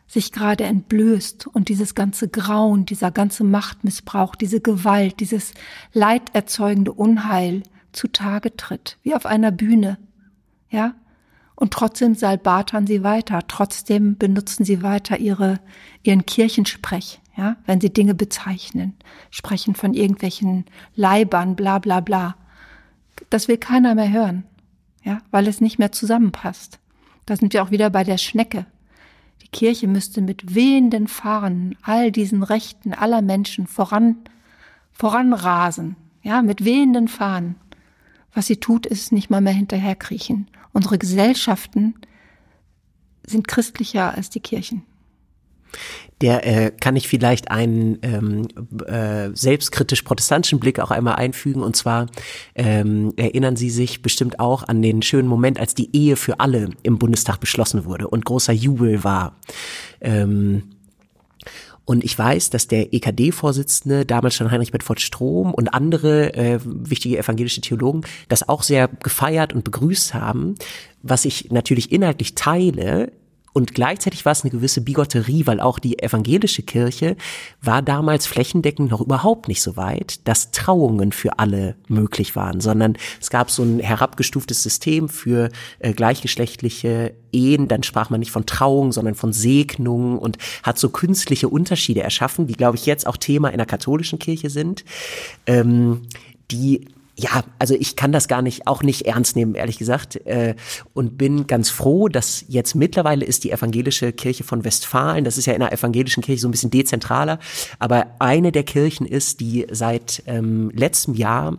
sich gerade entblößt und dieses ganze Grauen, dieser ganze Machtmissbrauch, diese Gewalt, dieses leiderzeugende Unheil zutage tritt, wie auf einer Bühne. Ja, Und trotzdem salbatern sie weiter, trotzdem benutzen sie weiter ihre, ihren Kirchensprech, ja, wenn sie Dinge bezeichnen, sprechen von irgendwelchen Leibern, bla, bla, bla. Das will keiner mehr hören, ja, weil es nicht mehr zusammenpasst. Da sind wir auch wieder bei der Schnecke. Die Kirche müsste mit wehenden Fahnen all diesen Rechten aller Menschen voran, voranrasen, ja, mit wehenden Fahnen. Was sie tut, ist nicht mal mehr hinterherkriechen. Unsere Gesellschaften sind christlicher als die Kirchen. Der äh, kann ich vielleicht einen ähm, äh, selbstkritisch protestantischen Blick auch einmal einfügen. Und zwar ähm, erinnern Sie sich bestimmt auch an den schönen Moment, als die Ehe für alle im Bundestag beschlossen wurde und großer Jubel war. Ähm, und ich weiß, dass der EKD-Vorsitzende, damals schon Heinrich Bedford Strom und andere äh, wichtige evangelische Theologen das auch sehr gefeiert und begrüßt haben. Was ich natürlich inhaltlich teile, und gleichzeitig war es eine gewisse Bigotterie, weil auch die evangelische Kirche war damals flächendeckend noch überhaupt nicht so weit, dass Trauungen für alle möglich waren, sondern es gab so ein herabgestuftes System für äh, gleichgeschlechtliche Ehen. Dann sprach man nicht von Trauung, sondern von Segnungen und hat so künstliche Unterschiede erschaffen, die, glaube ich, jetzt auch Thema in der katholischen Kirche sind. Ähm, die ja, also ich kann das gar nicht, auch nicht ernst nehmen, ehrlich gesagt, äh, und bin ganz froh, dass jetzt mittlerweile ist die evangelische Kirche von Westfalen, das ist ja in der evangelischen Kirche so ein bisschen dezentraler, aber eine der Kirchen ist, die seit ähm, letztem Jahr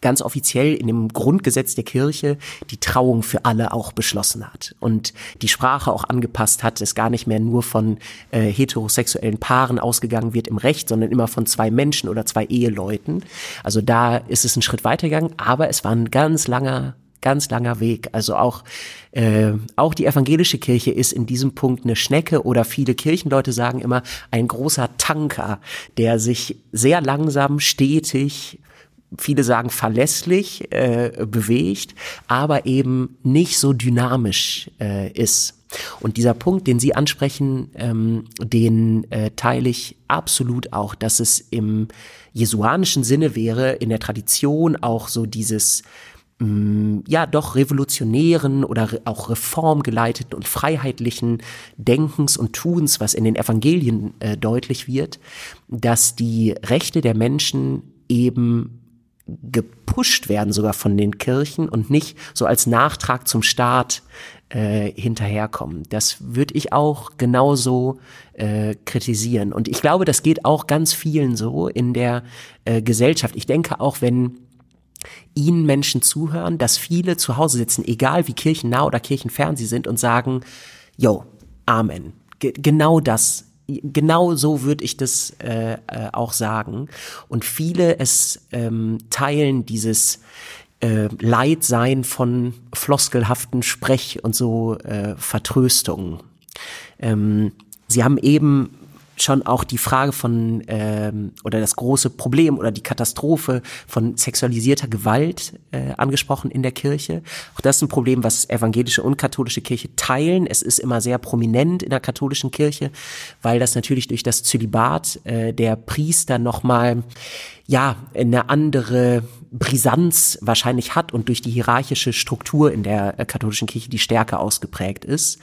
ganz offiziell in dem Grundgesetz der Kirche die Trauung für alle auch beschlossen hat und die Sprache auch angepasst hat, es gar nicht mehr nur von äh, heterosexuellen Paaren ausgegangen wird im Recht, sondern immer von zwei Menschen oder zwei Eheleuten. Also da ist es ein Schritt weitergegangen, aber es war ein ganz langer ganz langer Weg. Also auch, äh, auch die evangelische Kirche ist in diesem Punkt eine Schnecke oder viele Kirchenleute sagen immer ein großer Tanker, der sich sehr langsam, stetig viele sagen verlässlich äh, bewegt, aber eben nicht so dynamisch äh, ist. Und dieser Punkt, den Sie ansprechen, ähm, den äh, teile ich absolut auch, dass es im jesuanischen Sinne wäre, in der Tradition auch so dieses mm, ja doch revolutionären oder auch reformgeleiteten und freiheitlichen Denkens und Tuns, was in den Evangelien äh, deutlich wird, dass die Rechte der Menschen eben gepusht werden sogar von den Kirchen und nicht so als Nachtrag zum Staat äh, hinterherkommen. Das würde ich auch genauso äh, kritisieren. Und ich glaube, das geht auch ganz vielen so in der äh, Gesellschaft. Ich denke auch, wenn Ihnen Menschen zuhören, dass viele zu Hause sitzen, egal wie kirchennah oder kirchenfern sie sind und sagen, yo, Amen. Ge genau das genau so würde ich das äh, äh, auch sagen. Und viele es ähm, teilen dieses äh, Leidsein von floskelhaften Sprech und so äh, Vertröstungen. Ähm, Sie haben eben schon auch die Frage von ähm, oder das große Problem oder die Katastrophe von sexualisierter Gewalt äh, angesprochen in der Kirche. Auch das ist ein Problem, was evangelische und katholische Kirche teilen. Es ist immer sehr prominent in der katholischen Kirche, weil das natürlich durch das Zölibat äh, der Priester nochmal ja, eine andere Brisanz wahrscheinlich hat und durch die hierarchische Struktur in der äh, katholischen Kirche die stärker ausgeprägt ist.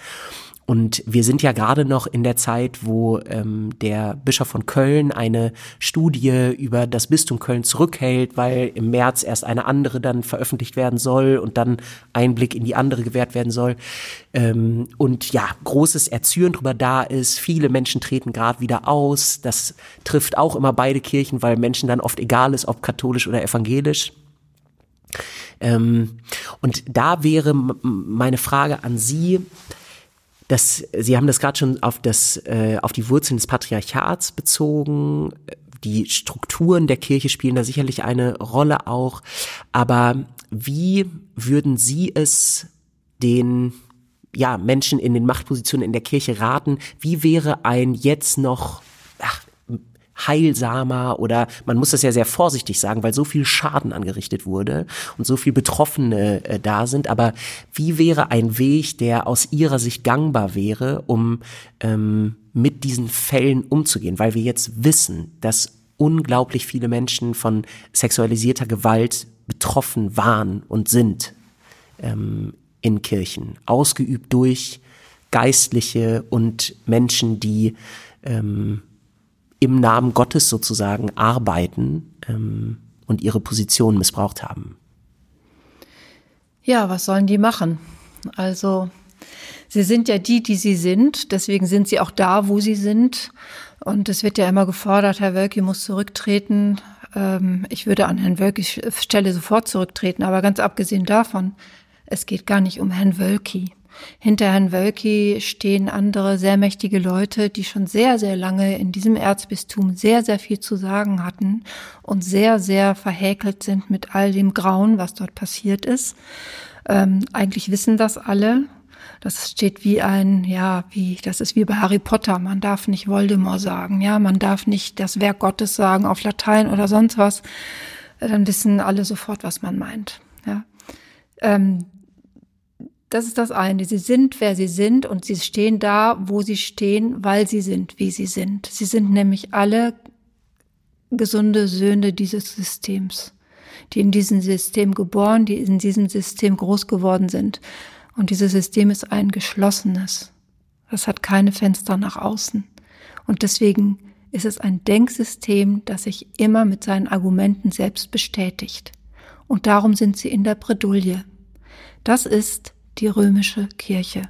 Und wir sind ja gerade noch in der Zeit, wo ähm, der Bischof von Köln eine Studie über das Bistum Köln zurückhält, weil im März erst eine andere dann veröffentlicht werden soll und dann Einblick in die andere gewährt werden soll. Ähm, und ja, großes Erzürn drüber da ist. Viele Menschen treten gerade wieder aus. Das trifft auch immer beide Kirchen, weil Menschen dann oft egal ist, ob katholisch oder evangelisch. Ähm, und da wäre meine Frage an Sie, das, Sie haben das gerade schon auf, das, äh, auf die Wurzeln des Patriarchats bezogen. Die Strukturen der Kirche spielen da sicherlich eine Rolle auch. Aber wie würden Sie es den ja, Menschen in den Machtpositionen in der Kirche raten? Wie wäre ein jetzt noch heilsamer oder man muss das ja sehr vorsichtig sagen, weil so viel Schaden angerichtet wurde und so viel Betroffene äh, da sind. Aber wie wäre ein Weg, der aus Ihrer Sicht gangbar wäre, um ähm, mit diesen Fällen umzugehen? Weil wir jetzt wissen, dass unglaublich viele Menschen von sexualisierter Gewalt betroffen waren und sind. Ähm, in Kirchen, ausgeübt durch Geistliche und Menschen, die ähm, im Namen Gottes sozusagen arbeiten ähm, und ihre Position missbraucht haben. Ja, was sollen die machen? Also, sie sind ja die, die sie sind, deswegen sind sie auch da, wo sie sind. Und es wird ja immer gefordert, Herr Wölki muss zurücktreten. Ähm, ich würde an Herrn Wölkis Stelle sofort zurücktreten, aber ganz abgesehen davon, es geht gar nicht um Herrn Wölki. Hinter Herrn Wölki stehen andere sehr mächtige Leute, die schon sehr, sehr lange in diesem Erzbistum sehr, sehr viel zu sagen hatten und sehr, sehr verhäkelt sind mit all dem Grauen, was dort passiert ist. Ähm, eigentlich wissen das alle. Das steht wie ein, ja, wie, das ist wie bei Harry Potter. Man darf nicht Voldemort sagen, ja, man darf nicht das Werk Gottes sagen auf Latein oder sonst was. Dann wissen alle sofort, was man meint, ja. Ähm, das ist das eine. Sie sind, wer sie sind und sie stehen da, wo sie stehen, weil sie sind, wie sie sind. Sie sind nämlich alle gesunde Söhne dieses Systems, die in diesem System geboren, die in diesem System groß geworden sind. Und dieses System ist ein geschlossenes. Das hat keine Fenster nach außen. Und deswegen ist es ein Denksystem, das sich immer mit seinen Argumenten selbst bestätigt. Und darum sind sie in der Bredouille. Das ist die römische Kirche.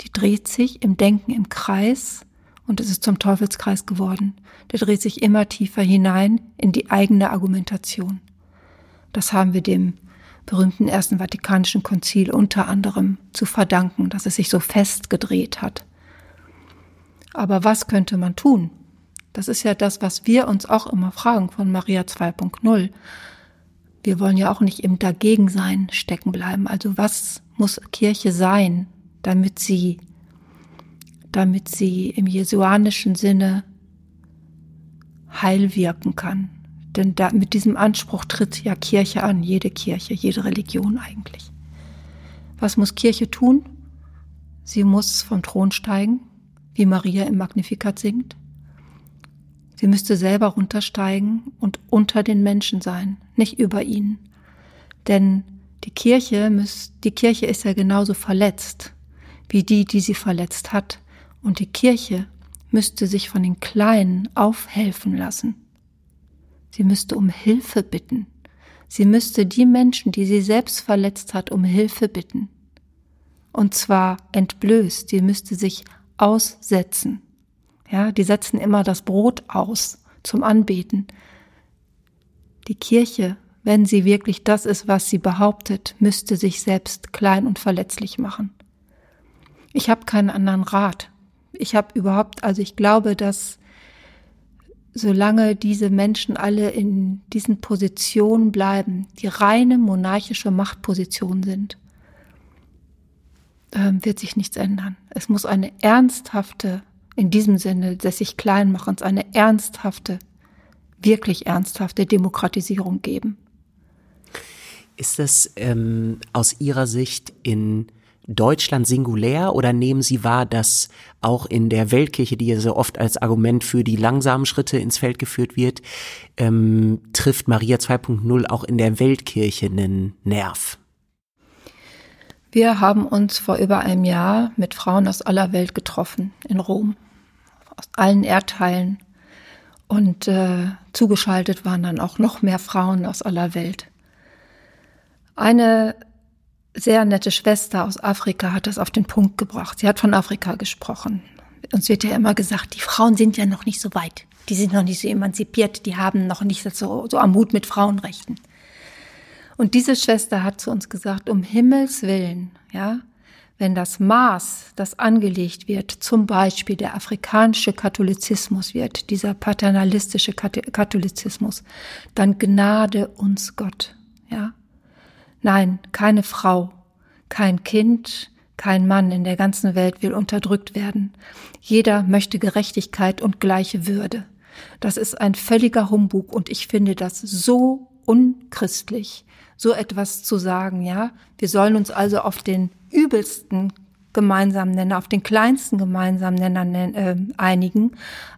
Die dreht sich im Denken im Kreis und es ist zum Teufelskreis geworden. Der dreht sich immer tiefer hinein in die eigene Argumentation. Das haben wir dem berühmten Ersten Vatikanischen Konzil unter anderem zu verdanken, dass es sich so festgedreht hat. Aber was könnte man tun? Das ist ja das, was wir uns auch immer fragen von Maria 2.0. Wir wollen ja auch nicht im Dagegensein stecken bleiben. Also was muss Kirche sein, damit sie, damit sie im jesuanischen Sinne heil wirken kann. Denn da, mit diesem Anspruch tritt ja Kirche an, jede Kirche, jede Religion eigentlich. Was muss Kirche tun? Sie muss vom Thron steigen, wie Maria im Magnificat singt. Sie müsste selber runtersteigen und unter den Menschen sein, nicht über ihnen. Denn die Kirche, muss, die Kirche ist ja genauso verletzt wie die, die sie verletzt hat. Und die Kirche müsste sich von den Kleinen aufhelfen lassen. Sie müsste um Hilfe bitten. Sie müsste die Menschen, die sie selbst verletzt hat, um Hilfe bitten. Und zwar entblößt. Sie müsste sich aussetzen. Ja, die setzen immer das Brot aus zum Anbeten. Die Kirche wenn sie wirklich das ist, was sie behauptet, müsste sich selbst klein und verletzlich machen. Ich habe keinen anderen Rat. Ich habe überhaupt, also ich glaube, dass solange diese Menschen alle in diesen Positionen bleiben, die reine monarchische Machtposition sind, ähm, wird sich nichts ändern. Es muss eine ernsthafte, in diesem Sinne des sich Kleinmachens, eine ernsthafte, wirklich ernsthafte Demokratisierung geben. Ist das ähm, aus Ihrer Sicht in Deutschland singulär oder nehmen Sie wahr, dass auch in der Weltkirche, die ja so oft als Argument für die langsamen Schritte ins Feld geführt wird, ähm, trifft Maria 2.0 auch in der Weltkirche einen Nerv? Wir haben uns vor über einem Jahr mit Frauen aus aller Welt getroffen in Rom, aus allen Erdteilen. Und äh, zugeschaltet waren dann auch noch mehr Frauen aus aller Welt. Eine sehr nette Schwester aus Afrika hat das auf den Punkt gebracht. Sie hat von Afrika gesprochen. Uns wird ja immer gesagt, die Frauen sind ja noch nicht so weit. Die sind noch nicht so emanzipiert, die haben noch nicht so, so am Mut mit Frauenrechten. Und diese Schwester hat zu uns gesagt, um Himmels Willen, ja, wenn das Maß, das angelegt wird, zum Beispiel der afrikanische Katholizismus wird, dieser paternalistische Katholizismus, dann gnade uns Gott, ja. Nein, keine Frau, kein Kind, kein Mann in der ganzen Welt will unterdrückt werden. Jeder möchte Gerechtigkeit und gleiche Würde. Das ist ein völliger Humbug und ich finde das so unchristlich, so etwas zu sagen, ja. Wir sollen uns also auf den übelsten gemeinsamen Nenner, auf den kleinsten gemeinsamen Nenner äh, einigen,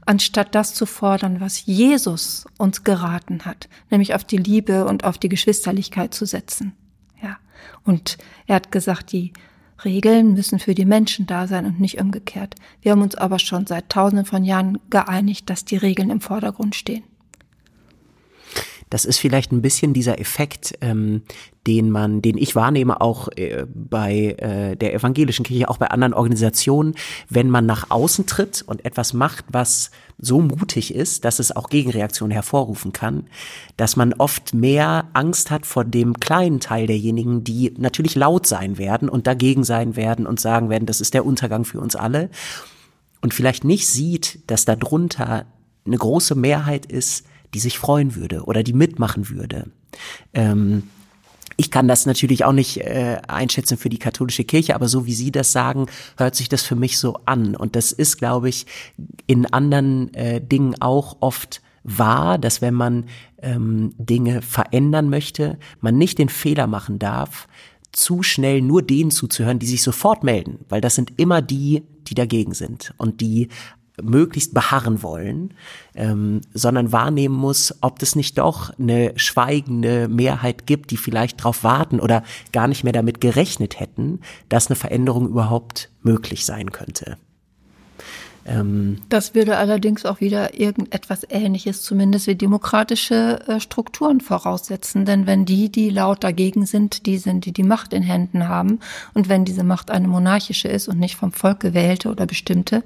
anstatt das zu fordern, was Jesus uns geraten hat, nämlich auf die Liebe und auf die Geschwisterlichkeit zu setzen. Und er hat gesagt, die Regeln müssen für die Menschen da sein und nicht umgekehrt. Wir haben uns aber schon seit tausenden von Jahren geeinigt, dass die Regeln im Vordergrund stehen. Das ist vielleicht ein bisschen dieser Effekt, ähm, den man, den ich wahrnehme, auch äh, bei äh, der evangelischen Kirche, auch bei anderen Organisationen, wenn man nach außen tritt und etwas macht, was so mutig ist, dass es auch Gegenreaktionen hervorrufen kann, dass man oft mehr Angst hat vor dem kleinen Teil derjenigen, die natürlich laut sein werden und dagegen sein werden und sagen werden, das ist der Untergang für uns alle. Und vielleicht nicht sieht, dass darunter eine große Mehrheit ist, die sich freuen würde oder die mitmachen würde. Ähm, ich kann das natürlich auch nicht äh, einschätzen für die katholische Kirche, aber so wie Sie das sagen, hört sich das für mich so an. Und das ist, glaube ich, in anderen äh, Dingen auch oft wahr, dass wenn man ähm, Dinge verändern möchte, man nicht den Fehler machen darf, zu schnell nur denen zuzuhören, die sich sofort melden, weil das sind immer die, die dagegen sind und die möglichst beharren wollen, ähm, sondern wahrnehmen muss, ob es nicht doch eine schweigende Mehrheit gibt, die vielleicht darauf warten oder gar nicht mehr damit gerechnet hätten, dass eine Veränderung überhaupt möglich sein könnte. Ähm, das würde allerdings auch wieder irgendetwas Ähnliches, zumindest wie demokratische äh, Strukturen voraussetzen. Denn wenn die, die laut dagegen sind, die sind, die die Macht in Händen haben, und wenn diese Macht eine monarchische ist und nicht vom Volk gewählte oder bestimmte,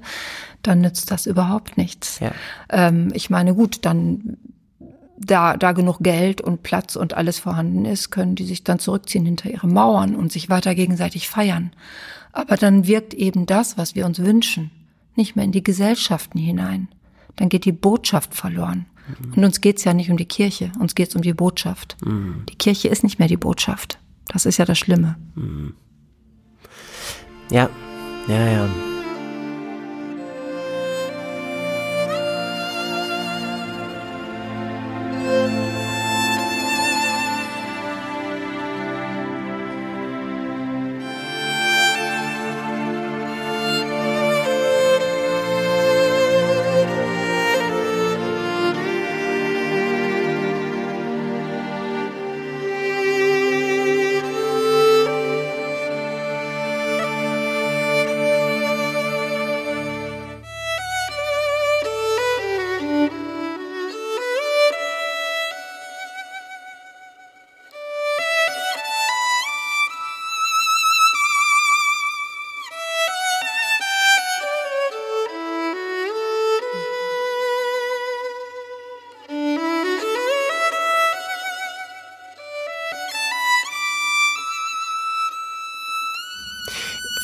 dann nützt das überhaupt nichts. Ja. Ähm, ich meine, gut, dann da, da genug Geld und Platz und alles vorhanden ist, können die sich dann zurückziehen hinter ihre Mauern und sich weiter gegenseitig feiern. Aber dann wirkt eben das, was wir uns wünschen, nicht mehr in die Gesellschaften hinein. Dann geht die Botschaft verloren. Mhm. Und uns geht's ja nicht um die Kirche, uns geht's um die Botschaft. Mhm. Die Kirche ist nicht mehr die Botschaft. Das ist ja das Schlimme. Mhm. Ja, ja, ja.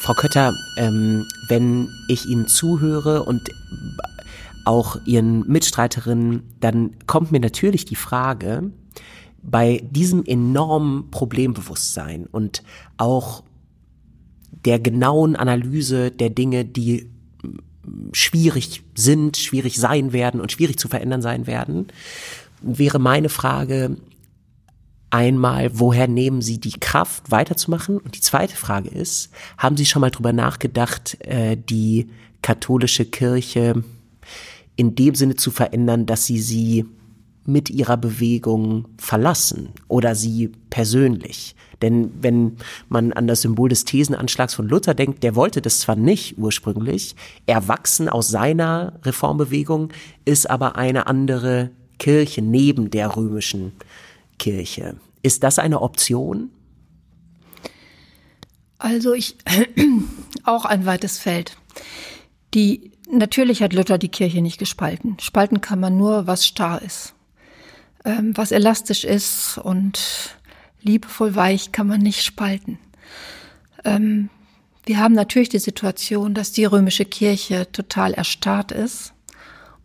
Frau Kötter, ähm, wenn ich Ihnen zuhöre und auch Ihren Mitstreiterinnen, dann kommt mir natürlich die Frage, bei diesem enormen Problembewusstsein und auch der genauen Analyse der Dinge, die schwierig sind, schwierig sein werden und schwierig zu verändern sein werden, wäre meine Frage, einmal, woher nehmen Sie die Kraft, weiterzumachen? Und die zweite Frage ist, haben Sie schon mal drüber nachgedacht, äh, die katholische Kirche in dem Sinne zu verändern, dass Sie sie mit ihrer Bewegung verlassen oder sie persönlich. Denn wenn man an das Symbol des Thesenanschlags von Luther denkt, der wollte das zwar nicht ursprünglich, erwachsen aus seiner Reformbewegung, ist aber eine andere Kirche neben der römischen Kirche. Ist das eine Option? Also ich auch ein weites Feld. Die natürlich hat Luther die Kirche nicht gespalten. Spalten kann man nur, was starr ist, ähm, was elastisch ist und liebevoll weich kann man nicht spalten. Ähm, wir haben natürlich die Situation, dass die römische Kirche total erstarrt ist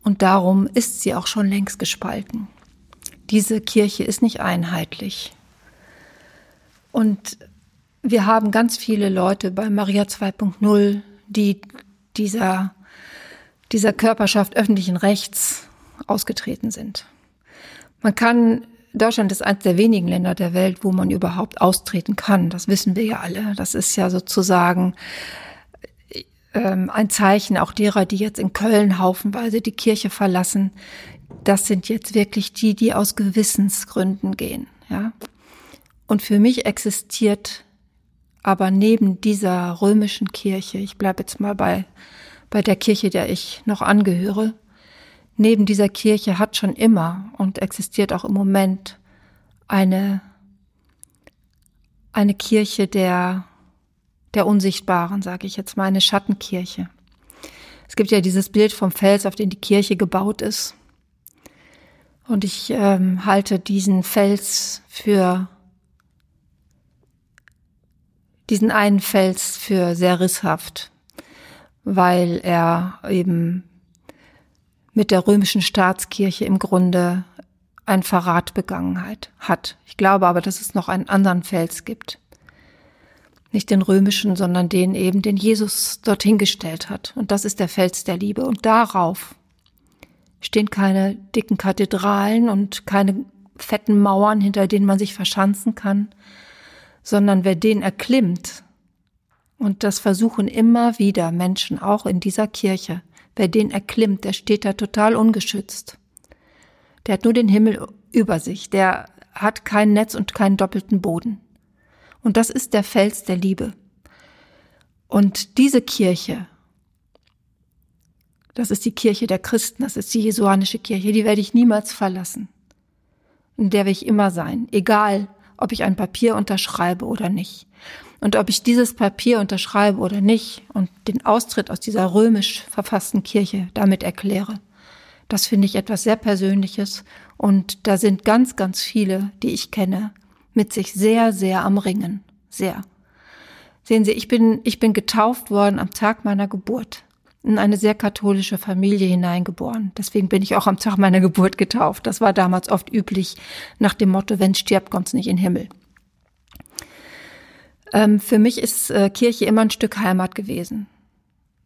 und darum ist sie auch schon längst gespalten diese Kirche ist nicht einheitlich. Und wir haben ganz viele Leute bei Maria 2.0, die dieser, dieser Körperschaft öffentlichen Rechts ausgetreten sind. Man kann, Deutschland ist eines der wenigen Länder der Welt, wo man überhaupt austreten kann. Das wissen wir ja alle. Das ist ja sozusagen ähm, ein Zeichen auch derer, die jetzt in Köln haufenweise die Kirche verlassen, das sind jetzt wirklich die, die aus Gewissensgründen gehen, ja. Und für mich existiert aber neben dieser römischen Kirche, ich bleibe jetzt mal bei, bei der Kirche, der ich noch angehöre, neben dieser Kirche hat schon immer und existiert auch im Moment eine, eine Kirche der, der Unsichtbaren, sage ich jetzt mal, eine Schattenkirche. Es gibt ja dieses Bild vom Fels, auf den die Kirche gebaut ist. Und ich ähm, halte diesen Fels für diesen einen Fels für sehr risshaft, weil er eben mit der römischen Staatskirche im Grunde ein Verrat begangen hat. Ich glaube aber, dass es noch einen anderen Fels gibt. Nicht den römischen, sondern den eben, den Jesus dorthin gestellt hat. Und das ist der Fels der Liebe. Und darauf stehen keine dicken Kathedralen und keine fetten Mauern, hinter denen man sich verschanzen kann, sondern wer den erklimmt, und das versuchen immer wieder Menschen, auch in dieser Kirche, wer den erklimmt, der steht da total ungeschützt. Der hat nur den Himmel über sich, der hat kein Netz und keinen doppelten Boden. Und das ist der Fels der Liebe. Und diese Kirche, das ist die Kirche der Christen, das ist die jesuanische Kirche, die werde ich niemals verlassen. In der will ich immer sein, egal ob ich ein Papier unterschreibe oder nicht. Und ob ich dieses Papier unterschreibe oder nicht und den Austritt aus dieser römisch verfassten Kirche damit erkläre, das finde ich etwas sehr Persönliches. Und da sind ganz, ganz viele, die ich kenne, mit sich sehr, sehr am Ringen. Sehr. Sehen Sie, ich bin, ich bin getauft worden am Tag meiner Geburt in eine sehr katholische Familie hineingeboren. Deswegen bin ich auch am Tag meiner Geburt getauft. Das war damals oft üblich nach dem Motto, wenn stirbt, kommt's nicht in den Himmel. Ähm, für mich ist äh, Kirche immer ein Stück Heimat gewesen.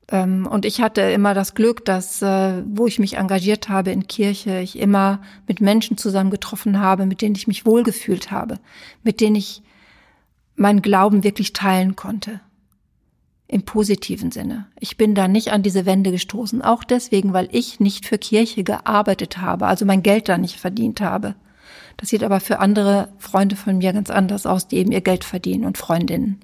Ähm, und ich hatte immer das Glück, dass, äh, wo ich mich engagiert habe in Kirche, ich immer mit Menschen zusammengetroffen habe, mit denen ich mich wohlgefühlt habe, mit denen ich meinen Glauben wirklich teilen konnte im positiven Sinne. Ich bin da nicht an diese Wände gestoßen, auch deswegen, weil ich nicht für Kirche gearbeitet habe, also mein Geld da nicht verdient habe. Das sieht aber für andere Freunde von mir ganz anders aus, die eben ihr Geld verdienen und Freundinnen.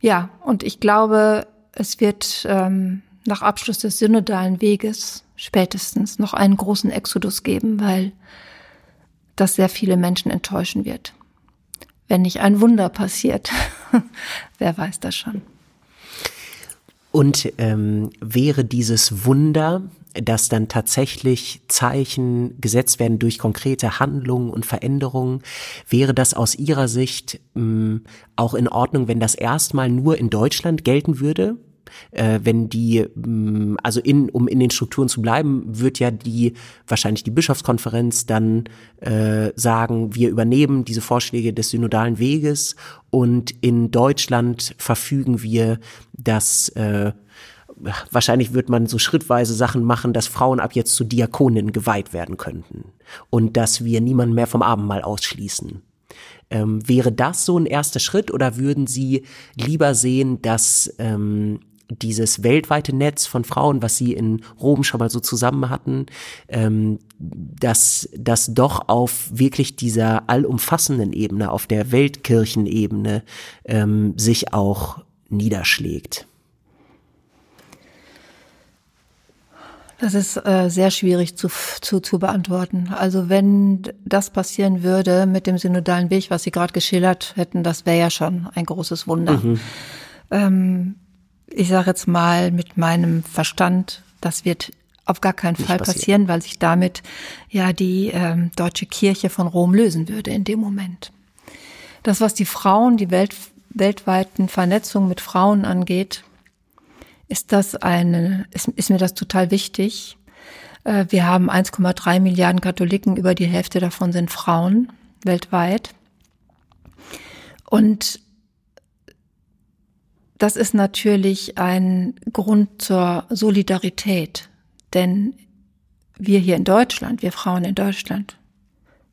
Ja, und ich glaube, es wird ähm, nach Abschluss des synodalen Weges spätestens noch einen großen Exodus geben, weil das sehr viele Menschen enttäuschen wird wenn nicht ein Wunder passiert. Wer weiß das schon. Und ähm, wäre dieses Wunder, dass dann tatsächlich Zeichen gesetzt werden durch konkrete Handlungen und Veränderungen, wäre das aus Ihrer Sicht ähm, auch in Ordnung, wenn das erstmal nur in Deutschland gelten würde? Äh, wenn die, mm, also in, um in den Strukturen zu bleiben, wird ja die, wahrscheinlich die Bischofskonferenz dann äh, sagen, wir übernehmen diese Vorschläge des synodalen Weges und in Deutschland verfügen wir, dass äh, wahrscheinlich wird man so schrittweise Sachen machen, dass Frauen ab jetzt zu Diakoninnen geweiht werden könnten und dass wir niemanden mehr vom Abendmahl ausschließen. Ähm, wäre das so ein erster Schritt oder würden Sie lieber sehen, dass ähm, dieses weltweite Netz von Frauen, was sie in Rom schon mal so zusammen hatten, ähm, dass das doch auf wirklich dieser allumfassenden Ebene, auf der Weltkirchenebene ähm, sich auch niederschlägt. Das ist äh, sehr schwierig zu, zu, zu beantworten. Also wenn das passieren würde mit dem synodalen Weg, was Sie gerade geschildert hätten, das wäre ja schon ein großes Wunder. Mhm. Ähm, ich sage jetzt mal mit meinem Verstand, das wird auf gar keinen Fall passieren. passieren, weil sich damit ja die ähm, deutsche Kirche von Rom lösen würde in dem Moment. Das, was die Frauen, die Welt, weltweiten Vernetzungen mit Frauen angeht, ist das eine, ist, ist mir das total wichtig. Äh, wir haben 1,3 Milliarden Katholiken, über die Hälfte davon sind Frauen weltweit. Und das ist natürlich ein Grund zur Solidarität, denn wir hier in Deutschland, wir Frauen in Deutschland,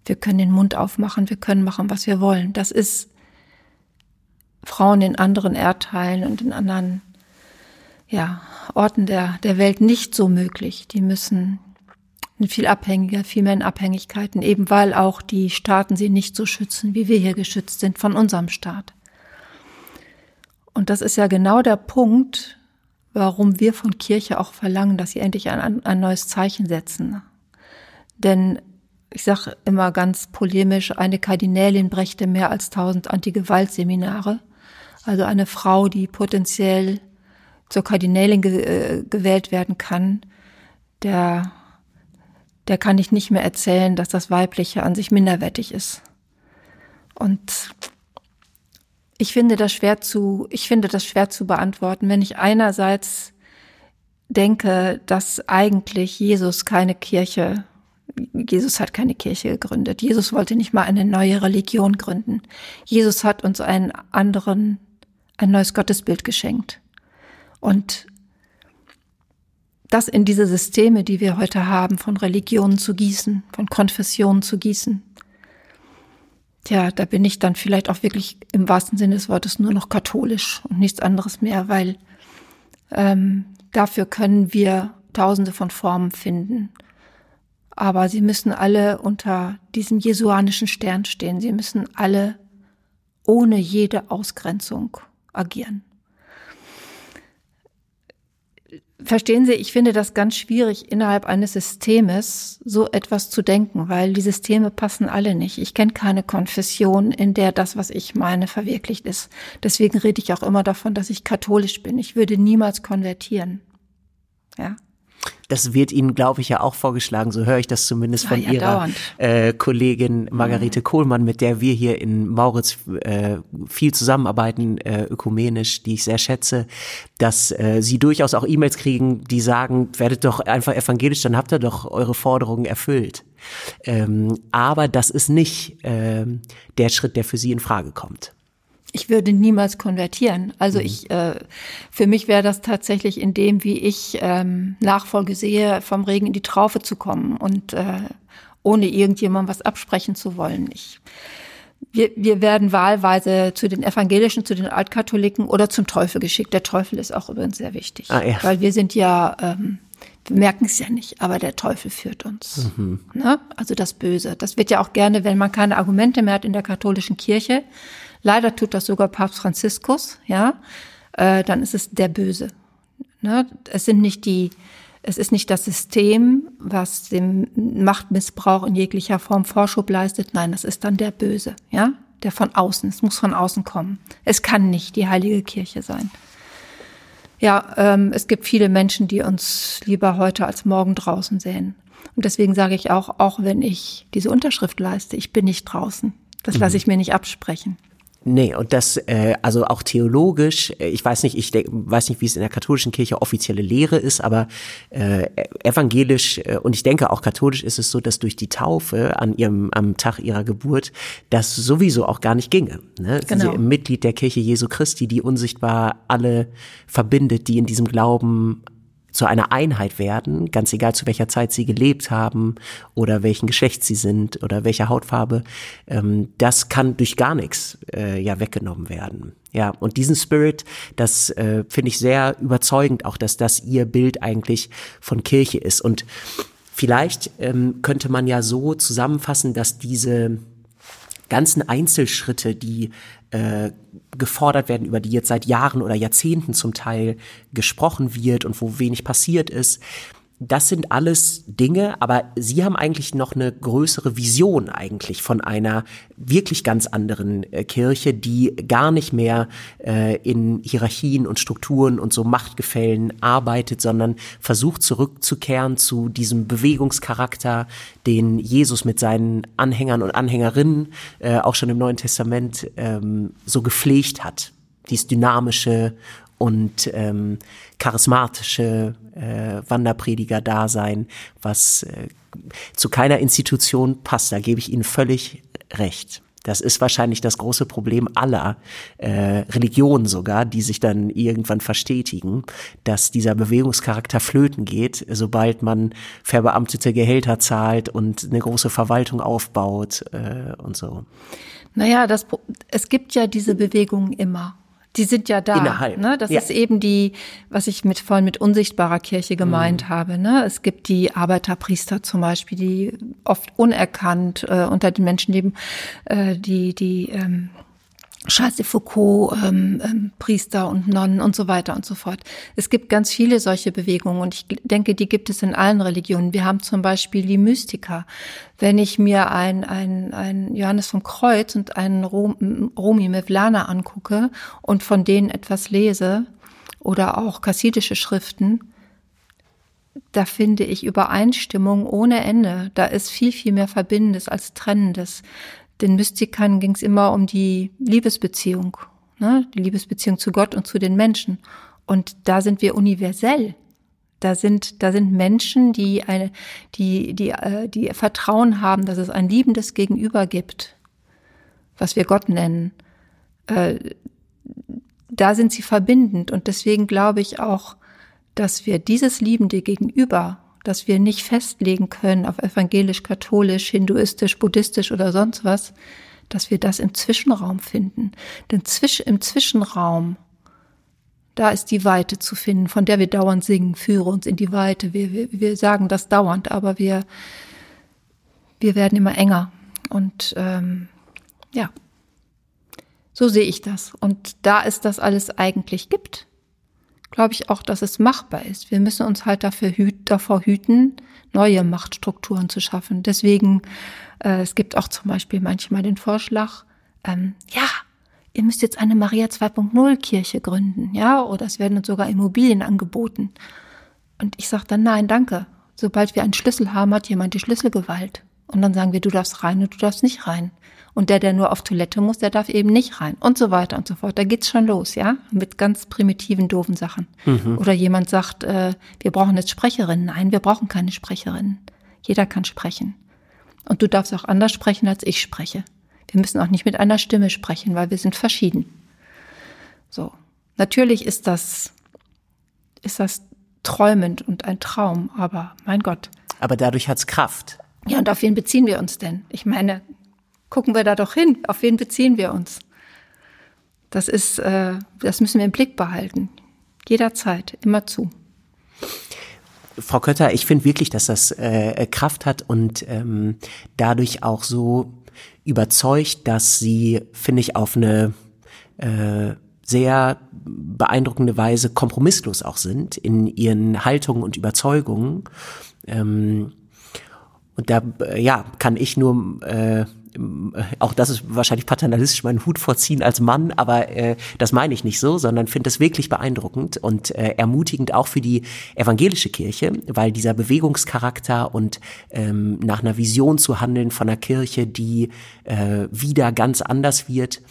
wir können den Mund aufmachen, wir können machen, was wir wollen. Das ist Frauen in anderen Erdteilen und in anderen ja, Orten der, der Welt nicht so möglich. Die müssen viel abhängiger, viel mehr in Abhängigkeiten, eben weil auch die Staaten sie nicht so schützen, wie wir hier geschützt sind von unserem Staat. Und das ist ja genau der Punkt, warum wir von Kirche auch verlangen, dass sie endlich ein, ein neues Zeichen setzen. Denn ich sage immer ganz polemisch, eine Kardinälin brächte mehr als tausend Anti-Gewalt-Seminare. Also eine Frau, die potenziell zur Kardinälin ge äh, gewählt werden kann, der, der kann ich nicht mehr erzählen, dass das Weibliche an sich minderwertig ist. Und ich finde das schwer zu, ich finde das schwer zu beantworten, wenn ich einerseits denke, dass eigentlich Jesus keine Kirche, Jesus hat keine Kirche gegründet. Jesus wollte nicht mal eine neue Religion gründen. Jesus hat uns einen anderen, ein neues Gottesbild geschenkt. Und das in diese Systeme, die wir heute haben, von Religionen zu gießen, von Konfessionen zu gießen, Tja, da bin ich dann vielleicht auch wirklich im wahrsten Sinne des Wortes nur noch katholisch und nichts anderes mehr, weil ähm, dafür können wir tausende von Formen finden. Aber sie müssen alle unter diesem jesuanischen Stern stehen. Sie müssen alle ohne jede Ausgrenzung agieren. Verstehen Sie, ich finde das ganz schwierig, innerhalb eines Systemes so etwas zu denken, weil die Systeme passen alle nicht. Ich kenne keine Konfession, in der das, was ich meine, verwirklicht ist. Deswegen rede ich auch immer davon, dass ich katholisch bin. Ich würde niemals konvertieren. Ja. Das wird Ihnen, glaube ich, ja auch vorgeschlagen. So höre ich das zumindest von ja, Ihrer äh, Kollegin Margarete mhm. Kohlmann, mit der wir hier in Mauritz äh, viel zusammenarbeiten, äh, ökumenisch, die ich sehr schätze, dass äh, Sie durchaus auch E-Mails kriegen, die sagen, werdet doch einfach evangelisch, dann habt ihr doch eure Forderungen erfüllt. Ähm, aber das ist nicht äh, der Schritt, der für Sie in Frage kommt ich würde niemals konvertieren. Also mhm. ich, äh, für mich wäre das tatsächlich in dem, wie ich ähm, Nachfolge sehe, vom Regen in die Traufe zu kommen und äh, ohne irgendjemandem was absprechen zu wollen. Ich, wir, wir werden wahlweise zu den Evangelischen, zu den Altkatholiken oder zum Teufel geschickt. Der Teufel ist auch übrigens sehr wichtig, ah, ja. weil wir sind ja, ähm, wir merken es ja nicht, aber der Teufel führt uns. Mhm. Ne? Also das Böse. Das wird ja auch gerne, wenn man keine Argumente mehr hat in der katholischen Kirche, Leider tut das sogar Papst Franziskus, ja. Äh, dann ist es der Böse. Ne? Es sind nicht die, es ist nicht das System, was dem Machtmissbrauch in jeglicher Form Vorschub leistet. Nein, das ist dann der Böse, ja, der von außen. Es muss von außen kommen. Es kann nicht die heilige Kirche sein. Ja, ähm, es gibt viele Menschen, die uns lieber heute als morgen draußen sehen. Und deswegen sage ich auch, auch wenn ich diese Unterschrift leiste, ich bin nicht draußen. Das lasse mhm. ich mir nicht absprechen. Nee, und das, äh, also auch theologisch, äh, ich weiß nicht, ich weiß nicht, wie es in der katholischen Kirche offizielle Lehre ist, aber äh, evangelisch äh, und ich denke auch katholisch ist es so, dass durch die Taufe an ihrem, am Tag ihrer Geburt das sowieso auch gar nicht ginge. Ne? Genau. Sie Mitglied der Kirche Jesu Christi, die unsichtbar alle verbindet, die in diesem Glauben zu einer Einheit werden, ganz egal zu welcher Zeit sie gelebt haben oder welchen Geschlecht sie sind oder welcher Hautfarbe, ähm, das kann durch gar nichts äh, ja weggenommen werden. Ja, und diesen Spirit, das äh, finde ich sehr überzeugend, auch dass das ihr Bild eigentlich von Kirche ist. Und vielleicht ähm, könnte man ja so zusammenfassen, dass diese ganzen Einzelschritte, die äh, gefordert werden, über die jetzt seit Jahren oder Jahrzehnten zum Teil gesprochen wird und wo wenig passiert ist, das sind alles Dinge, aber Sie haben eigentlich noch eine größere Vision eigentlich von einer wirklich ganz anderen äh, Kirche, die gar nicht mehr äh, in Hierarchien und Strukturen und so Machtgefällen arbeitet, sondern versucht zurückzukehren zu diesem Bewegungscharakter, den Jesus mit seinen Anhängern und Anhängerinnen äh, auch schon im Neuen Testament ähm, so gepflegt hat. Dies dynamische und ähm, charismatische äh, Wanderprediger-Dasein, was äh, zu keiner Institution passt. Da gebe ich Ihnen völlig recht. Das ist wahrscheinlich das große Problem aller äh, Religionen sogar, die sich dann irgendwann verstetigen, dass dieser Bewegungscharakter flöten geht, sobald man verbeamtete Gehälter zahlt und eine große Verwaltung aufbaut äh, und so. Naja, das, es gibt ja diese Bewegungen immer. Die sind ja da. Innerhalb. Ne? Das ja. ist eben die, was ich mit vorhin mit unsichtbarer Kirche gemeint mhm. habe. Ne? Es gibt die Arbeiterpriester zum Beispiel, die oft unerkannt äh, unter den Menschen leben, äh, die, die ähm, Charles de Foucault, ähm, ähm, Priester und Nonnen und so weiter und so fort. Es gibt ganz viele solche Bewegungen und ich denke, die gibt es in allen Religionen. Wir haben zum Beispiel die Mystiker. Wenn ich mir ein, ein, ein Johannes vom Kreuz und einen Rom, Romi Mevlana angucke und von denen etwas lese oder auch kassidische Schriften, da finde ich Übereinstimmung ohne Ende. Da ist viel, viel mehr Verbindendes als Trennendes den Mystikern ging es immer um die Liebesbeziehung, ne? die Liebesbeziehung zu Gott und zu den Menschen. Und da sind wir universell. Da sind, da sind Menschen, die eine, die, die, äh, die Vertrauen haben, dass es ein liebendes Gegenüber gibt, was wir Gott nennen. Äh, da sind sie verbindend. Und deswegen glaube ich auch, dass wir dieses liebende Gegenüber dass wir nicht festlegen können auf evangelisch, katholisch, hinduistisch, buddhistisch oder sonst was, dass wir das im Zwischenraum finden. Denn zwisch, im Zwischenraum, da ist die Weite zu finden, von der wir dauernd singen, führe uns in die Weite. Wir, wir, wir sagen das dauernd, aber wir, wir werden immer enger. Und ähm, ja, so sehe ich das. Und da es das alles eigentlich gibt, glaube ich auch, dass es machbar ist. Wir müssen uns halt dafür hüt, davor hüten, neue Machtstrukturen zu schaffen. Deswegen, äh, es gibt auch zum Beispiel manchmal den Vorschlag, ähm, ja, ihr müsst jetzt eine Maria 2.0 Kirche gründen, ja, oder es werden uns sogar Immobilien angeboten. Und ich sage dann, nein, danke. Sobald wir einen Schlüssel haben, hat jemand die Schlüsselgewalt. Und dann sagen wir, du darfst rein und du darfst nicht rein. Und der, der nur auf Toilette muss, der darf eben nicht rein und so weiter und so fort. Da geht's schon los, ja, mit ganz primitiven, doofen Sachen. Mhm. Oder jemand sagt, äh, wir brauchen jetzt Sprecherinnen. Nein, wir brauchen keine Sprecherinnen. Jeder kann sprechen. Und du darfst auch anders sprechen, als ich spreche. Wir müssen auch nicht mit einer Stimme sprechen, weil wir sind verschieden. So. Natürlich ist das, ist das träumend und ein Traum, aber mein Gott. Aber dadurch hat's Kraft. Ja, und auf wen beziehen wir uns denn? Ich meine, gucken wir da doch hin. Auf wen beziehen wir uns? Das ist, äh, das müssen wir im Blick behalten. Jederzeit, immer zu. Frau Kötter, ich finde wirklich, dass das äh, Kraft hat und ähm, dadurch auch so überzeugt, dass sie, finde ich, auf eine äh, sehr beeindruckende Weise kompromisslos auch sind in ihren Haltungen und Überzeugungen. Ähm, und da, äh, ja, kann ich nur äh, auch das ist wahrscheinlich paternalistisch meinen Hut vorziehen als Mann, aber äh, das meine ich nicht so, sondern finde das wirklich beeindruckend und äh, ermutigend auch für die evangelische Kirche, weil dieser Bewegungscharakter und ähm, nach einer Vision zu handeln von einer Kirche, die äh, wieder ganz anders wird,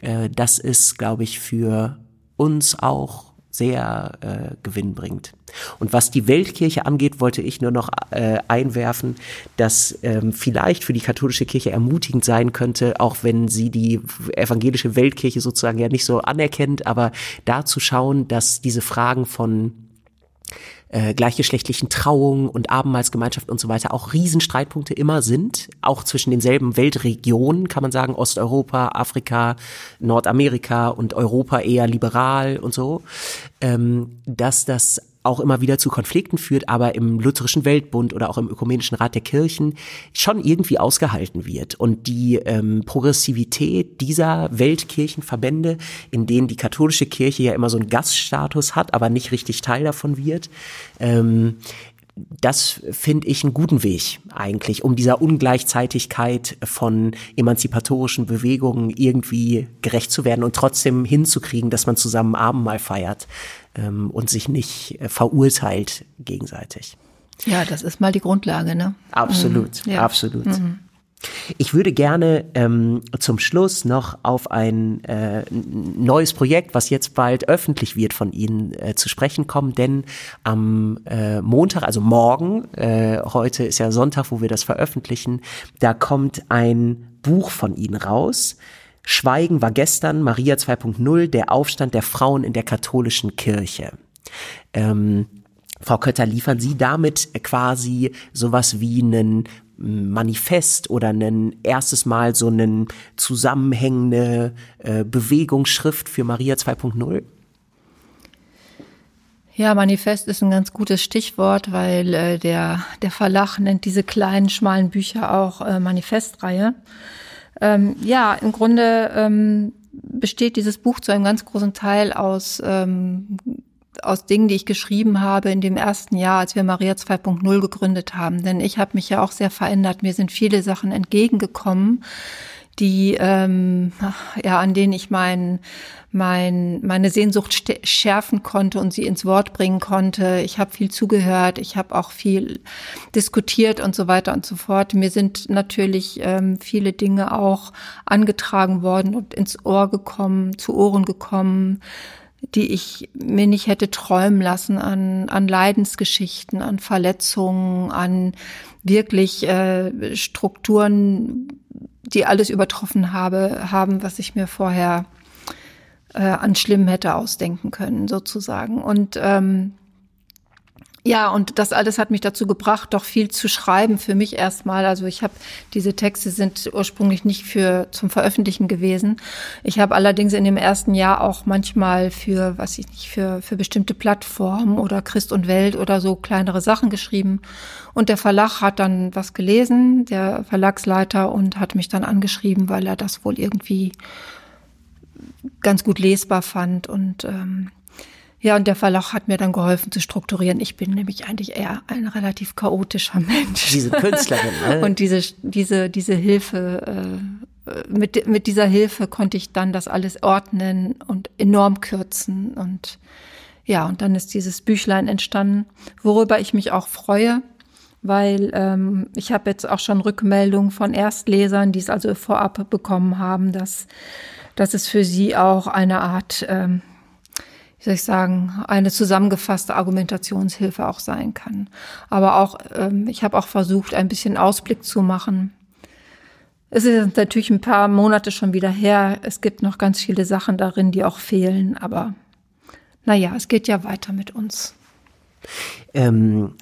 äh, das ist, glaube ich, für uns auch sehr äh, gewinnbringend. Und was die Weltkirche angeht, wollte ich nur noch äh, einwerfen, dass ähm, vielleicht für die katholische Kirche ermutigend sein könnte, auch wenn sie die evangelische Weltkirche sozusagen ja nicht so anerkennt, aber da zu schauen, dass diese Fragen von äh, gleichgeschlechtlichen Trauungen und Abendmahlsgemeinschaft und so weiter auch Riesenstreitpunkte immer sind, auch zwischen denselben Weltregionen, kann man sagen, Osteuropa, Afrika, Nordamerika und Europa eher liberal und so, ähm, dass das auch immer wieder zu Konflikten führt, aber im Lutherischen Weltbund oder auch im Ökumenischen Rat der Kirchen schon irgendwie ausgehalten wird. Und die ähm, Progressivität dieser Weltkirchenverbände, in denen die katholische Kirche ja immer so einen Gaststatus hat, aber nicht richtig Teil davon wird, ähm, das finde ich einen guten Weg eigentlich, um dieser Ungleichzeitigkeit von emanzipatorischen Bewegungen irgendwie gerecht zu werden und trotzdem hinzukriegen, dass man zusammen Abendmahl feiert ähm, und sich nicht äh, verurteilt gegenseitig. Ja, das ist mal die Grundlage, ne? Absolut, mhm. ja. absolut. Mhm. Ich würde gerne ähm, zum Schluss noch auf ein äh, neues Projekt, was jetzt bald öffentlich wird, von Ihnen äh, zu sprechen kommen, denn am äh, Montag, also morgen, äh, heute ist ja Sonntag, wo wir das veröffentlichen, da kommt ein Buch von Ihnen raus. Schweigen war gestern, Maria 2.0, der Aufstand der Frauen in der katholischen Kirche. Ähm, Frau Kötter, liefern Sie damit quasi sowas wie einen Manifest oder ein erstes Mal so einen zusammenhängende äh, Bewegungsschrift für Maria 2.0? Ja, Manifest ist ein ganz gutes Stichwort, weil äh, der, der Verlag nennt diese kleinen, schmalen Bücher auch äh, Manifestreihe. Ähm, ja, im Grunde ähm, besteht dieses Buch zu einem ganz großen Teil aus ähm, aus Dingen, die ich geschrieben habe in dem ersten Jahr, als wir Maria 2.0 gegründet haben. Denn ich habe mich ja auch sehr verändert. Mir sind viele Sachen entgegengekommen, die ähm, ja an denen ich mein, mein meine Sehnsucht schärfen konnte und sie ins Wort bringen konnte. Ich habe viel zugehört, ich habe auch viel diskutiert und so weiter und so fort. Mir sind natürlich ähm, viele Dinge auch angetragen worden und ins Ohr gekommen, zu Ohren gekommen die ich mir nicht hätte träumen lassen an, an Leidensgeschichten, an Verletzungen, an wirklich äh, Strukturen, die alles übertroffen habe, haben, was ich mir vorher äh, an Schlimm hätte ausdenken können, sozusagen. Und ähm, ja, und das alles hat mich dazu gebracht, doch viel zu schreiben für mich erstmal. Also ich habe diese Texte sind ursprünglich nicht für zum Veröffentlichen gewesen. Ich habe allerdings in dem ersten Jahr auch manchmal für, was ich nicht, für für bestimmte Plattformen oder Christ und Welt oder so kleinere Sachen geschrieben. Und der Verlag hat dann was gelesen, der Verlagsleiter und hat mich dann angeschrieben, weil er das wohl irgendwie ganz gut lesbar fand und ähm, ja, und der Verlag hat mir dann geholfen zu strukturieren. Ich bin nämlich eigentlich eher ein relativ chaotischer Mensch. Diese Künstlerin, ne? Und diese, diese, diese Hilfe, äh, mit, mit dieser Hilfe konnte ich dann das alles ordnen und enorm kürzen. Und ja, und dann ist dieses Büchlein entstanden, worüber ich mich auch freue, weil ähm, ich habe jetzt auch schon Rückmeldungen von Erstlesern, die es also vorab bekommen haben, dass, dass es für sie auch eine Art ähm, soll ich sagen, eine zusammengefasste Argumentationshilfe auch sein kann. Aber auch, ähm, ich habe auch versucht, ein bisschen Ausblick zu machen. Es ist natürlich ein paar Monate schon wieder her. Es gibt noch ganz viele Sachen darin, die auch fehlen. Aber naja, es geht ja weiter mit uns. Ähm,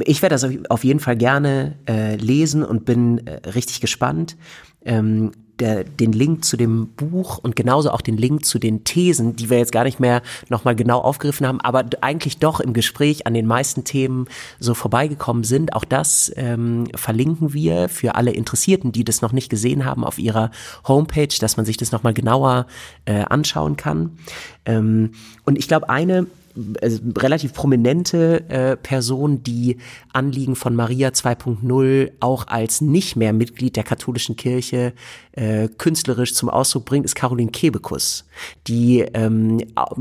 ich werde das auf jeden Fall gerne äh, lesen und bin äh, richtig gespannt. Ähm, der, den Link zu dem Buch und genauso auch den Link zu den Thesen, die wir jetzt gar nicht mehr nochmal genau aufgegriffen haben, aber eigentlich doch im Gespräch an den meisten Themen so vorbeigekommen sind. Auch das ähm, verlinken wir für alle Interessierten, die das noch nicht gesehen haben, auf ihrer Homepage, dass man sich das nochmal genauer äh, anschauen kann. Ähm, und ich glaube, eine relativ prominente äh, Person, die Anliegen von Maria 2.0 auch als nicht mehr Mitglied der katholischen Kirche äh, künstlerisch zum Ausdruck bringt, ist Caroline Kebekus, die ähm,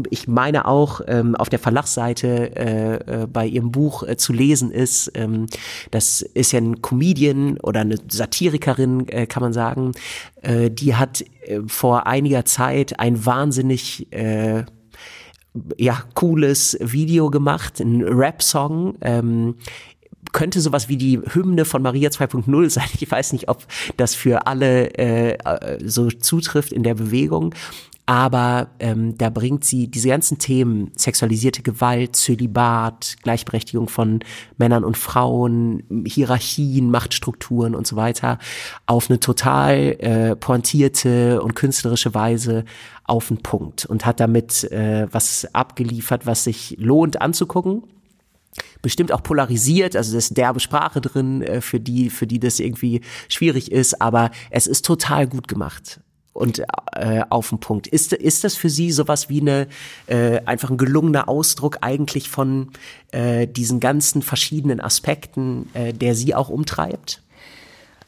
ich meine auch ähm, auf der Verlagsseite äh, äh, bei ihrem Buch äh, zu lesen ist. Ähm, das ist ja ein Comedian oder eine Satirikerin, äh, kann man sagen. Äh, die hat äh, vor einiger Zeit ein wahnsinnig äh, ja, cooles Video gemacht, ein Rap-Song. Ähm, könnte sowas wie die Hymne von Maria 2.0 sein. Ich weiß nicht, ob das für alle äh, so zutrifft in der Bewegung. Aber ähm, da bringt sie diese ganzen Themen, sexualisierte Gewalt, Zölibat, Gleichberechtigung von Männern und Frauen, Hierarchien, Machtstrukturen und so weiter, auf eine total äh, pointierte und künstlerische Weise auf den Punkt und hat damit äh, was abgeliefert, was sich lohnt anzugucken. Bestimmt auch polarisiert, also das ist derbe Sprache drin, äh, für die, für die das irgendwie schwierig ist, aber es ist total gut gemacht und äh, auf den Punkt. Ist, ist das für Sie sowas wie eine äh, einfach ein gelungener Ausdruck eigentlich von äh, diesen ganzen verschiedenen Aspekten, äh, der Sie auch umtreibt?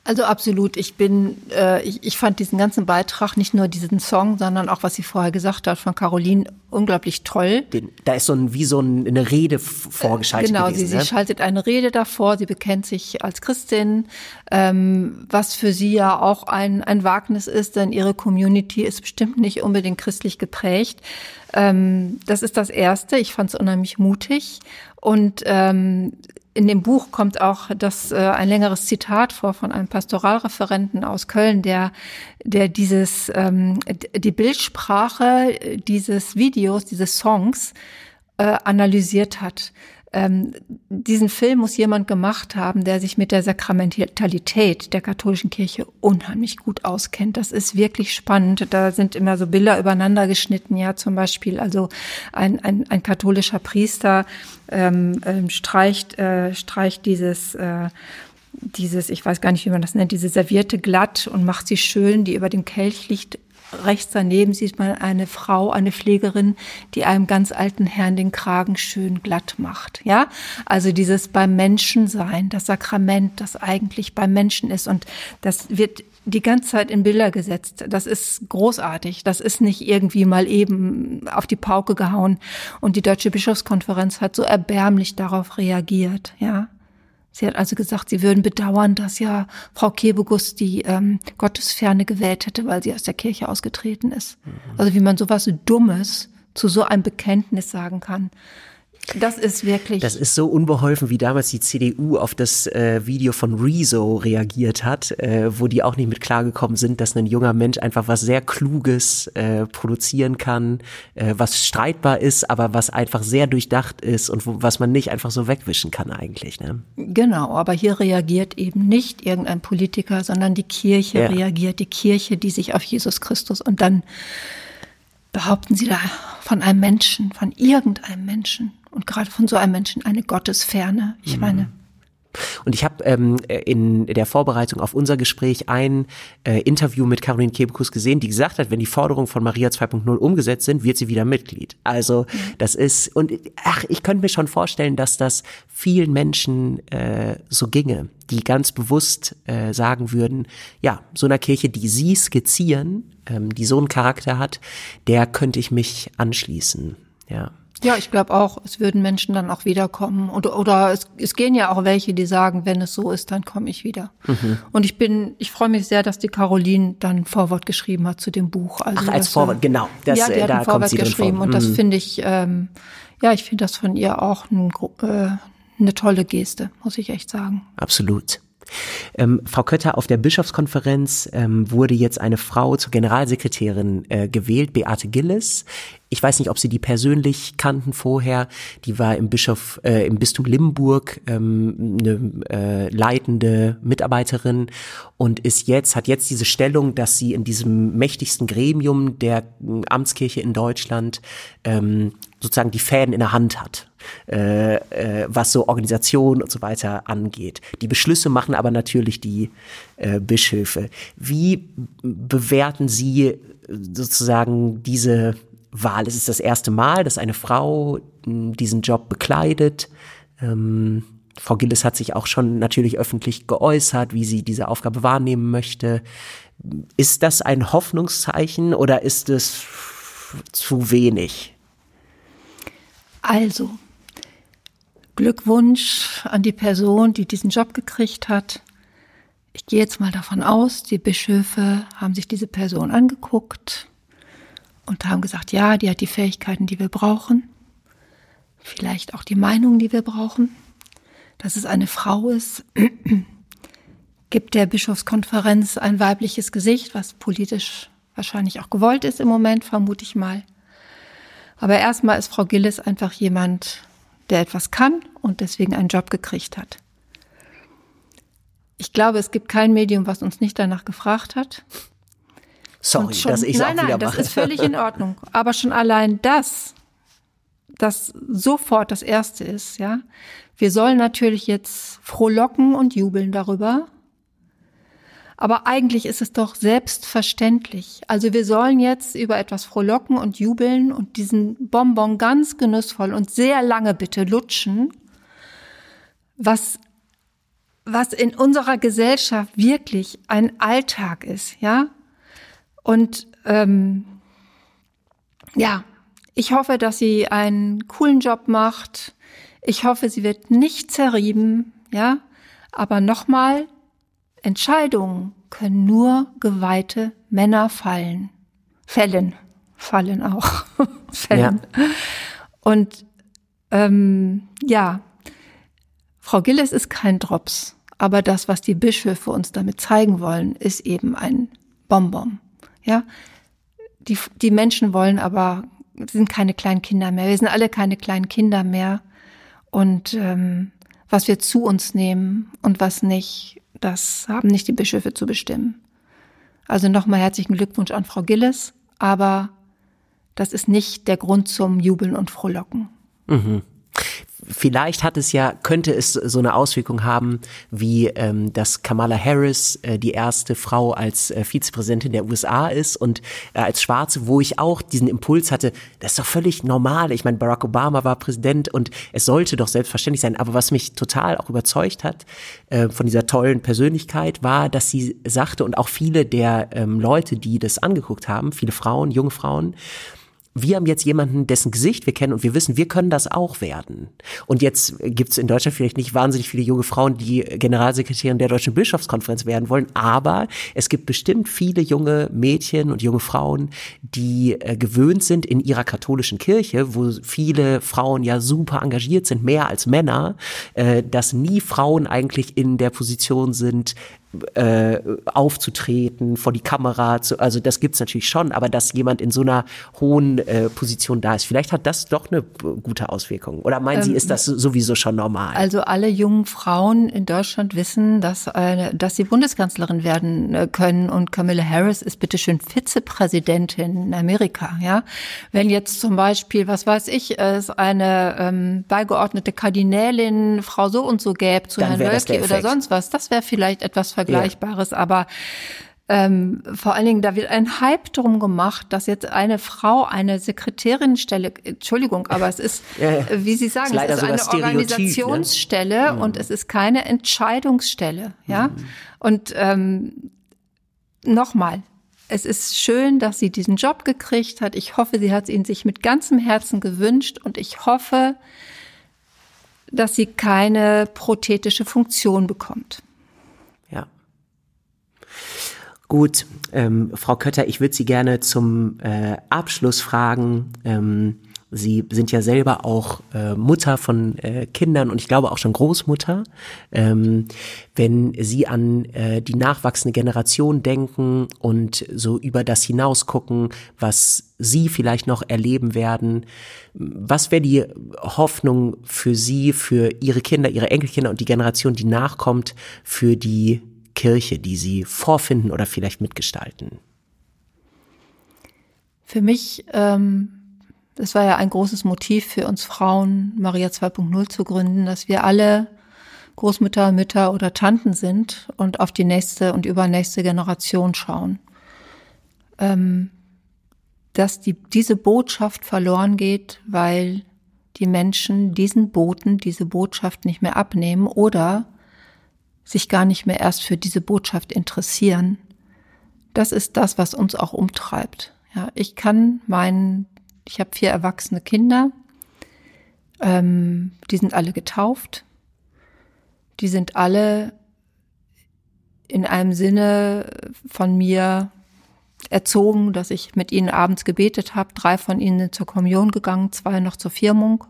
Also absolut. Ich bin, äh, ich, ich fand diesen ganzen Beitrag, nicht nur diesen Song, sondern auch, was sie vorher gesagt hat von Caroline, unglaublich toll. Den, da ist so ein, wie so ein, eine Rede vorgeschaltet. Genau, gewesen, sie, ne? sie schaltet eine Rede davor, sie bekennt sich als Christin, ähm, was für sie ja auch ein, ein Wagnis ist, denn ihre Community ist bestimmt nicht unbedingt christlich geprägt. Ähm, das ist das Erste. Ich fand es unheimlich mutig. Und ähm, in dem Buch kommt auch das äh, ein längeres Zitat vor von einem Pastoralreferenten aus Köln, der der dieses ähm, die Bildsprache dieses Videos, dieses Songs äh, analysiert hat ähm, diesen Film muss jemand gemacht haben, der sich mit der Sakramentalität der katholischen Kirche unheimlich gut auskennt. Das ist wirklich spannend. Da sind immer so Bilder übereinander geschnitten, ja, zum Beispiel. Also ein, ein, ein katholischer Priester ähm, ähm, streicht, äh, streicht dieses äh, dieses, ich weiß gar nicht, wie man das nennt, diese Serviette glatt und macht sie schön, die über dem Kelch liegt, rechts daneben sieht man eine Frau, eine Pflegerin, die einem ganz alten Herrn den Kragen schön glatt macht. Ja, also dieses beim Menschen sein, das Sakrament, das eigentlich beim Menschen ist und das wird die ganze Zeit in Bilder gesetzt. Das ist großartig. Das ist nicht irgendwie mal eben auf die Pauke gehauen. Und die Deutsche Bischofskonferenz hat so erbärmlich darauf reagiert, ja. Sie hat also gesagt, sie würden bedauern, dass ja Frau Kebegus die ähm, Gottesferne gewählt hätte, weil sie aus der Kirche ausgetreten ist. Mhm. Also wie man sowas Dummes zu so einem Bekenntnis sagen kann. Das ist wirklich. Das ist so unbeholfen, wie damals die CDU auf das äh, Video von Rezo reagiert hat, äh, wo die auch nicht mit klargekommen sind, dass ein junger Mensch einfach was sehr Kluges äh, produzieren kann, äh, was streitbar ist, aber was einfach sehr durchdacht ist und wo, was man nicht einfach so wegwischen kann eigentlich. Ne? Genau, aber hier reagiert eben nicht irgendein Politiker, sondern die Kirche ja. reagiert, die Kirche, die sich auf Jesus Christus und dann behaupten sie da von einem Menschen, von irgendeinem Menschen und gerade von so einem Menschen eine Gottesferne. Ich mhm. meine, und ich habe ähm, in der Vorbereitung auf unser Gespräch ein äh, Interview mit Caroline Kebekus gesehen, die gesagt hat, wenn die Forderungen von Maria 2.0 umgesetzt sind, wird sie wieder Mitglied. Also mhm. das ist, und ach, ich könnte mir schon vorstellen, dass das vielen Menschen äh, so ginge, die ganz bewusst äh, sagen würden, ja, so einer Kirche, die sie skizzieren, ähm, die so einen Charakter hat, der könnte ich mich anschließen. Ja. Ja, ich glaube auch, es würden Menschen dann auch wiederkommen. Oder, oder es, es gehen ja auch welche, die sagen, wenn es so ist, dann komme ich wieder. Mhm. Und ich bin, ich freue mich sehr, dass die Caroline dann Vorwort geschrieben hat zu dem Buch. Also Ach, als Vorwort, genau. Das, ja, die hat da ein Vorwort geschrieben. Und das mhm. finde ich, ähm, ja, ich finde das von ihr auch ein, äh, eine tolle Geste, muss ich echt sagen. Absolut. Ähm, Frau Kötter, auf der Bischofskonferenz ähm, wurde jetzt eine Frau zur Generalsekretärin äh, gewählt, Beate Gilles. Ich weiß nicht, ob Sie die persönlich kannten vorher. Die war im Bischof, äh, im Bistum Limburg ähm, eine äh, leitende Mitarbeiterin und ist jetzt, hat jetzt diese Stellung, dass sie in diesem mächtigsten Gremium der äh, Amtskirche in Deutschland ähm, sozusagen die Fäden in der Hand hat, äh, äh, was so Organisation und so weiter angeht. Die Beschlüsse machen aber natürlich die äh, Bischöfe. Wie bewerten Sie sozusagen diese Wahl? Es ist das erste Mal, dass eine Frau hm, diesen Job bekleidet. Ähm, Frau Gilles hat sich auch schon natürlich öffentlich geäußert, wie sie diese Aufgabe wahrnehmen möchte. Ist das ein Hoffnungszeichen oder ist es zu wenig? Also, Glückwunsch an die Person, die diesen Job gekriegt hat. Ich gehe jetzt mal davon aus, die Bischöfe haben sich diese Person angeguckt und haben gesagt, ja, die hat die Fähigkeiten, die wir brauchen. Vielleicht auch die Meinung, die wir brauchen. Dass es eine Frau ist, gibt der Bischofskonferenz ein weibliches Gesicht, was politisch wahrscheinlich auch gewollt ist im Moment, vermute ich mal. Aber erstmal ist Frau Gillis einfach jemand, der etwas kann und deswegen einen Job gekriegt hat. Ich glaube, es gibt kein Medium, was uns nicht danach gefragt hat. Sorry, schon, dass ich Nein, nein, das ist völlig in Ordnung. Aber schon allein das, das sofort das Erste ist, ja. Wir sollen natürlich jetzt frohlocken und jubeln darüber, aber eigentlich ist es doch selbstverständlich. Also wir sollen jetzt über etwas frohlocken und jubeln und diesen Bonbon ganz genussvoll und sehr lange bitte lutschen, was, was in unserer Gesellschaft wirklich ein Alltag ist, ja? Und ähm, ja, ich hoffe, dass sie einen coolen Job macht. Ich hoffe, sie wird nicht zerrieben, ja? Aber nochmal, Entscheidungen können nur geweihte Männer fallen. Fällen. Fallen auch. Fällen. Ja. Und ähm, ja, Frau Gilles ist kein Drops, aber das, was die Bischöfe uns damit zeigen wollen, ist eben ein Bonbon. Ja, die, die Menschen wollen aber, sind keine kleinen Kinder mehr. Wir sind alle keine kleinen Kinder mehr. Und ähm, was wir zu uns nehmen und was nicht, das haben nicht die Bischöfe zu bestimmen. Also nochmal herzlichen Glückwunsch an Frau Gilles, aber das ist nicht der Grund zum Jubeln und Frohlocken. Mhm. Vielleicht hat es ja, könnte es so eine Auswirkung haben, wie ähm, dass Kamala Harris äh, die erste Frau als äh, Vizepräsidentin der USA ist und äh, als Schwarze, wo ich auch diesen Impuls hatte, das ist doch völlig normal. Ich meine, Barack Obama war Präsident und es sollte doch selbstverständlich sein. Aber was mich total auch überzeugt hat äh, von dieser tollen Persönlichkeit, war, dass sie sagte und auch viele der ähm, Leute, die das angeguckt haben, viele Frauen, junge Frauen, wir haben jetzt jemanden, dessen Gesicht wir kennen und wir wissen, wir können das auch werden. Und jetzt gibt's in Deutschland vielleicht nicht wahnsinnig viele junge Frauen, die Generalsekretärin der Deutschen Bischofskonferenz werden wollen, aber es gibt bestimmt viele junge Mädchen und junge Frauen, die äh, gewöhnt sind in ihrer katholischen Kirche, wo viele Frauen ja super engagiert sind, mehr als Männer, äh, dass nie Frauen eigentlich in der Position sind, äh, aufzutreten, vor die Kamera zu, also das gibt's natürlich schon, aber dass jemand in so einer hohen äh, Position da ist, vielleicht hat das doch eine gute Auswirkung. Oder meinen ähm, Sie, ist das sowieso schon normal? Also alle jungen Frauen in Deutschland wissen, dass, äh, dass sie Bundeskanzlerin werden äh, können und Camilla Harris ist bitteschön Vizepräsidentin in Amerika, ja. Wenn jetzt zum Beispiel, was weiß ich, es eine ähm, beigeordnete Kardinälin, Frau so und so gäbe zu Dann Herrn Wölki oder sonst was, das wäre vielleicht etwas Vergleichbares, ja. aber ähm, vor allen Dingen, da wird ein Hype drum gemacht, dass jetzt eine Frau eine Sekretärinstelle, Entschuldigung, aber es ist, ja, ja. wie Sie sagen, es ist, es ist eine ne? Organisationsstelle ne? und es ist keine Entscheidungsstelle, ja. Mhm. Und ähm, nochmal, es ist schön, dass sie diesen Job gekriegt hat. Ich hoffe, sie hat ihn sich mit ganzem Herzen gewünscht und ich hoffe, dass sie keine prothetische Funktion bekommt. Gut, ähm, Frau Kötter, ich würde Sie gerne zum äh, Abschluss fragen. Ähm, Sie sind ja selber auch äh, Mutter von äh, Kindern und ich glaube auch schon Großmutter. Ähm, wenn Sie an äh, die nachwachsende Generation denken und so über das hinaus gucken, was Sie vielleicht noch erleben werden, was wäre die Hoffnung für Sie, für Ihre Kinder, Ihre Enkelkinder und die Generation, die nachkommt, für die Kirche, die Sie vorfinden oder vielleicht mitgestalten? Für mich, ähm, das war ja ein großes Motiv für uns Frauen, Maria 2.0 zu gründen, dass wir alle Großmütter, Mütter oder Tanten sind und auf die nächste und übernächste Generation schauen. Ähm, dass die, diese Botschaft verloren geht, weil die Menschen diesen Boten, diese Botschaft nicht mehr abnehmen oder sich gar nicht mehr erst für diese Botschaft interessieren. Das ist das, was uns auch umtreibt. Ja, ich kann meinen, ich habe vier erwachsene Kinder, ähm, die sind alle getauft, die sind alle in einem Sinne von mir erzogen, dass ich mit ihnen abends gebetet habe. Drei von ihnen sind zur Kommunion gegangen, zwei noch zur Firmung.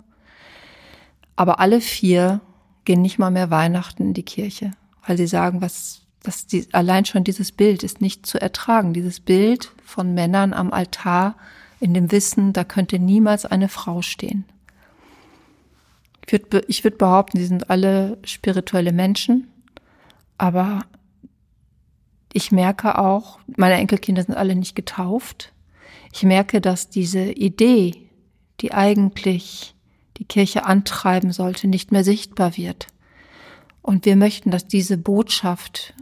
Aber alle vier gehen nicht mal mehr Weihnachten in die Kirche weil sie sagen, was, dass die, allein schon dieses Bild ist nicht zu ertragen. Dieses Bild von Männern am Altar in dem Wissen, da könnte niemals eine Frau stehen. Ich würde ich würd behaupten, sie sind alle spirituelle Menschen, aber ich merke auch, meine Enkelkinder sind alle nicht getauft. Ich merke, dass diese Idee, die eigentlich die Kirche antreiben sollte, nicht mehr sichtbar wird. Und wir möchten, dass diese Botschaft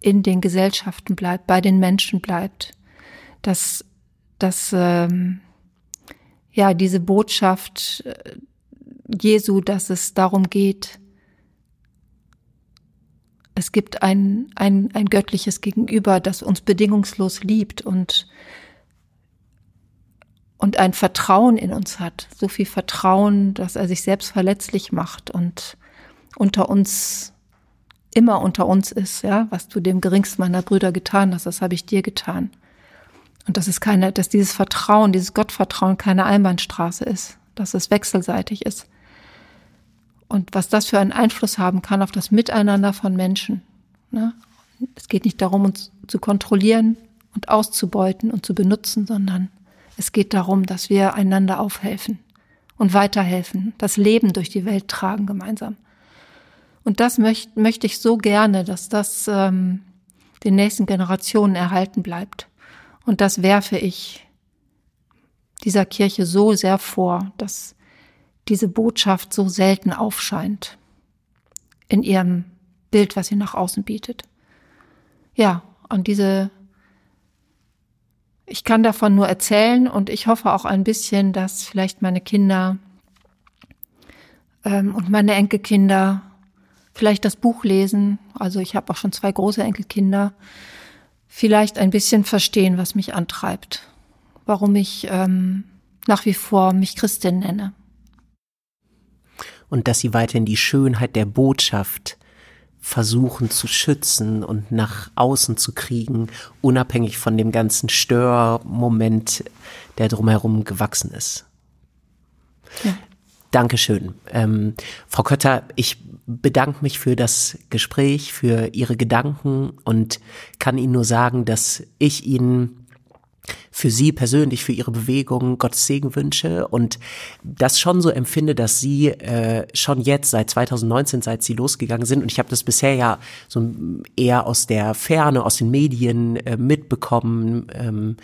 in den Gesellschaften bleibt, bei den Menschen bleibt, dass, dass ähm, ja diese Botschaft äh, Jesu, dass es darum geht, es gibt ein, ein, ein göttliches Gegenüber, das uns bedingungslos liebt und, und ein Vertrauen in uns hat. So viel Vertrauen, dass er sich selbst verletzlich macht und unter uns immer unter uns ist, ja, was du dem geringsten meiner Brüder getan hast, das habe ich dir getan. Und dass es keine, dass dieses Vertrauen, dieses Gottvertrauen keine Einbahnstraße ist, dass es wechselseitig ist. Und was das für einen Einfluss haben kann auf das Miteinander von Menschen. Ne? Es geht nicht darum, uns zu kontrollieren und auszubeuten und zu benutzen, sondern es geht darum, dass wir einander aufhelfen und weiterhelfen, das Leben durch die Welt tragen gemeinsam. Und das möcht, möchte ich so gerne, dass das ähm, den nächsten Generationen erhalten bleibt. Und das werfe ich dieser Kirche so sehr vor, dass diese Botschaft so selten aufscheint in ihrem Bild, was sie nach außen bietet. Ja, und diese, ich kann davon nur erzählen und ich hoffe auch ein bisschen, dass vielleicht meine Kinder ähm, und meine Enkelkinder vielleicht das Buch lesen. Also ich habe auch schon zwei große Enkelkinder. Vielleicht ein bisschen verstehen, was mich antreibt, warum ich ähm, nach wie vor mich Christin nenne und dass sie weiterhin die Schönheit der Botschaft versuchen zu schützen und nach außen zu kriegen, unabhängig von dem ganzen Störmoment, der drumherum gewachsen ist. Ja. Dankeschön. Ähm, Frau Kötter, ich bedanke mich für das Gespräch, für Ihre Gedanken und kann Ihnen nur sagen, dass ich Ihnen für Sie persönlich, für Ihre Bewegung Gottes Segen wünsche und das schon so empfinde, dass Sie äh, schon jetzt seit 2019, seit Sie losgegangen sind und ich habe das bisher ja so eher aus der Ferne, aus den Medien äh, mitbekommen, ähm,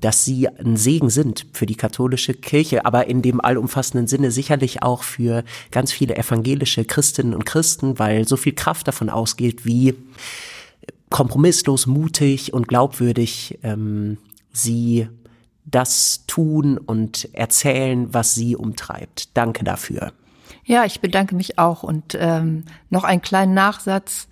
dass sie ein Segen sind für die katholische Kirche, aber in dem allumfassenden Sinne sicherlich auch für ganz viele evangelische Christinnen und Christen, weil so viel Kraft davon ausgeht, wie kompromisslos, mutig und glaubwürdig ähm, sie das tun und erzählen, was sie umtreibt. Danke dafür. Ja, ich bedanke mich auch. Und ähm, noch einen kleinen Nachsatz.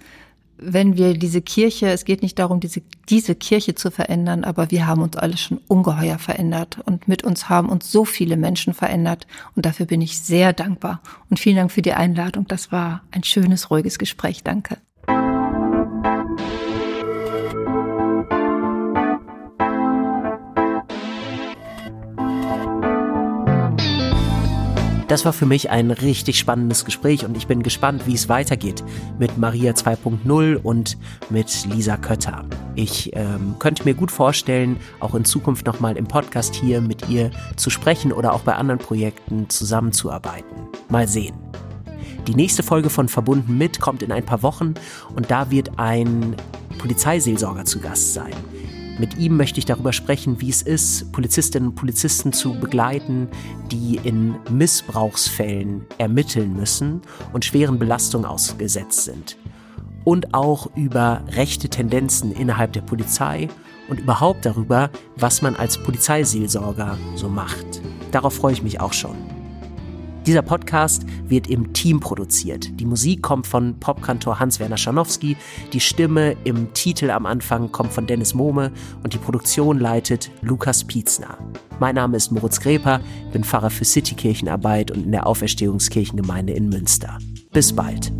Wenn wir diese Kirche, es geht nicht darum, diese, diese Kirche zu verändern, aber wir haben uns alle schon ungeheuer verändert. Und mit uns haben uns so viele Menschen verändert. Und dafür bin ich sehr dankbar. Und vielen Dank für die Einladung. Das war ein schönes, ruhiges Gespräch. Danke. Das war für mich ein richtig spannendes Gespräch und ich bin gespannt, wie es weitergeht mit Maria 2.0 und mit Lisa Kötter. Ich ähm, könnte mir gut vorstellen, auch in Zukunft nochmal im Podcast hier mit ihr zu sprechen oder auch bei anderen Projekten zusammenzuarbeiten. Mal sehen. Die nächste Folge von Verbunden mit kommt in ein paar Wochen und da wird ein Polizeiseelsorger zu Gast sein. Mit ihm möchte ich darüber sprechen, wie es ist, Polizistinnen und Polizisten zu begleiten, die in Missbrauchsfällen ermitteln müssen und schweren Belastungen ausgesetzt sind. Und auch über rechte Tendenzen innerhalb der Polizei und überhaupt darüber, was man als Polizeiseelsorger so macht. Darauf freue ich mich auch schon. Dieser Podcast wird im Team produziert. Die Musik kommt von Popkantor Hans-Werner Schanowski, die Stimme im Titel am Anfang kommt von Dennis Mohme und die Produktion leitet Lukas Pietzner. Mein Name ist Moritz Greper, bin Pfarrer für Citykirchenarbeit und in der Auferstehungskirchengemeinde in Münster. Bis bald.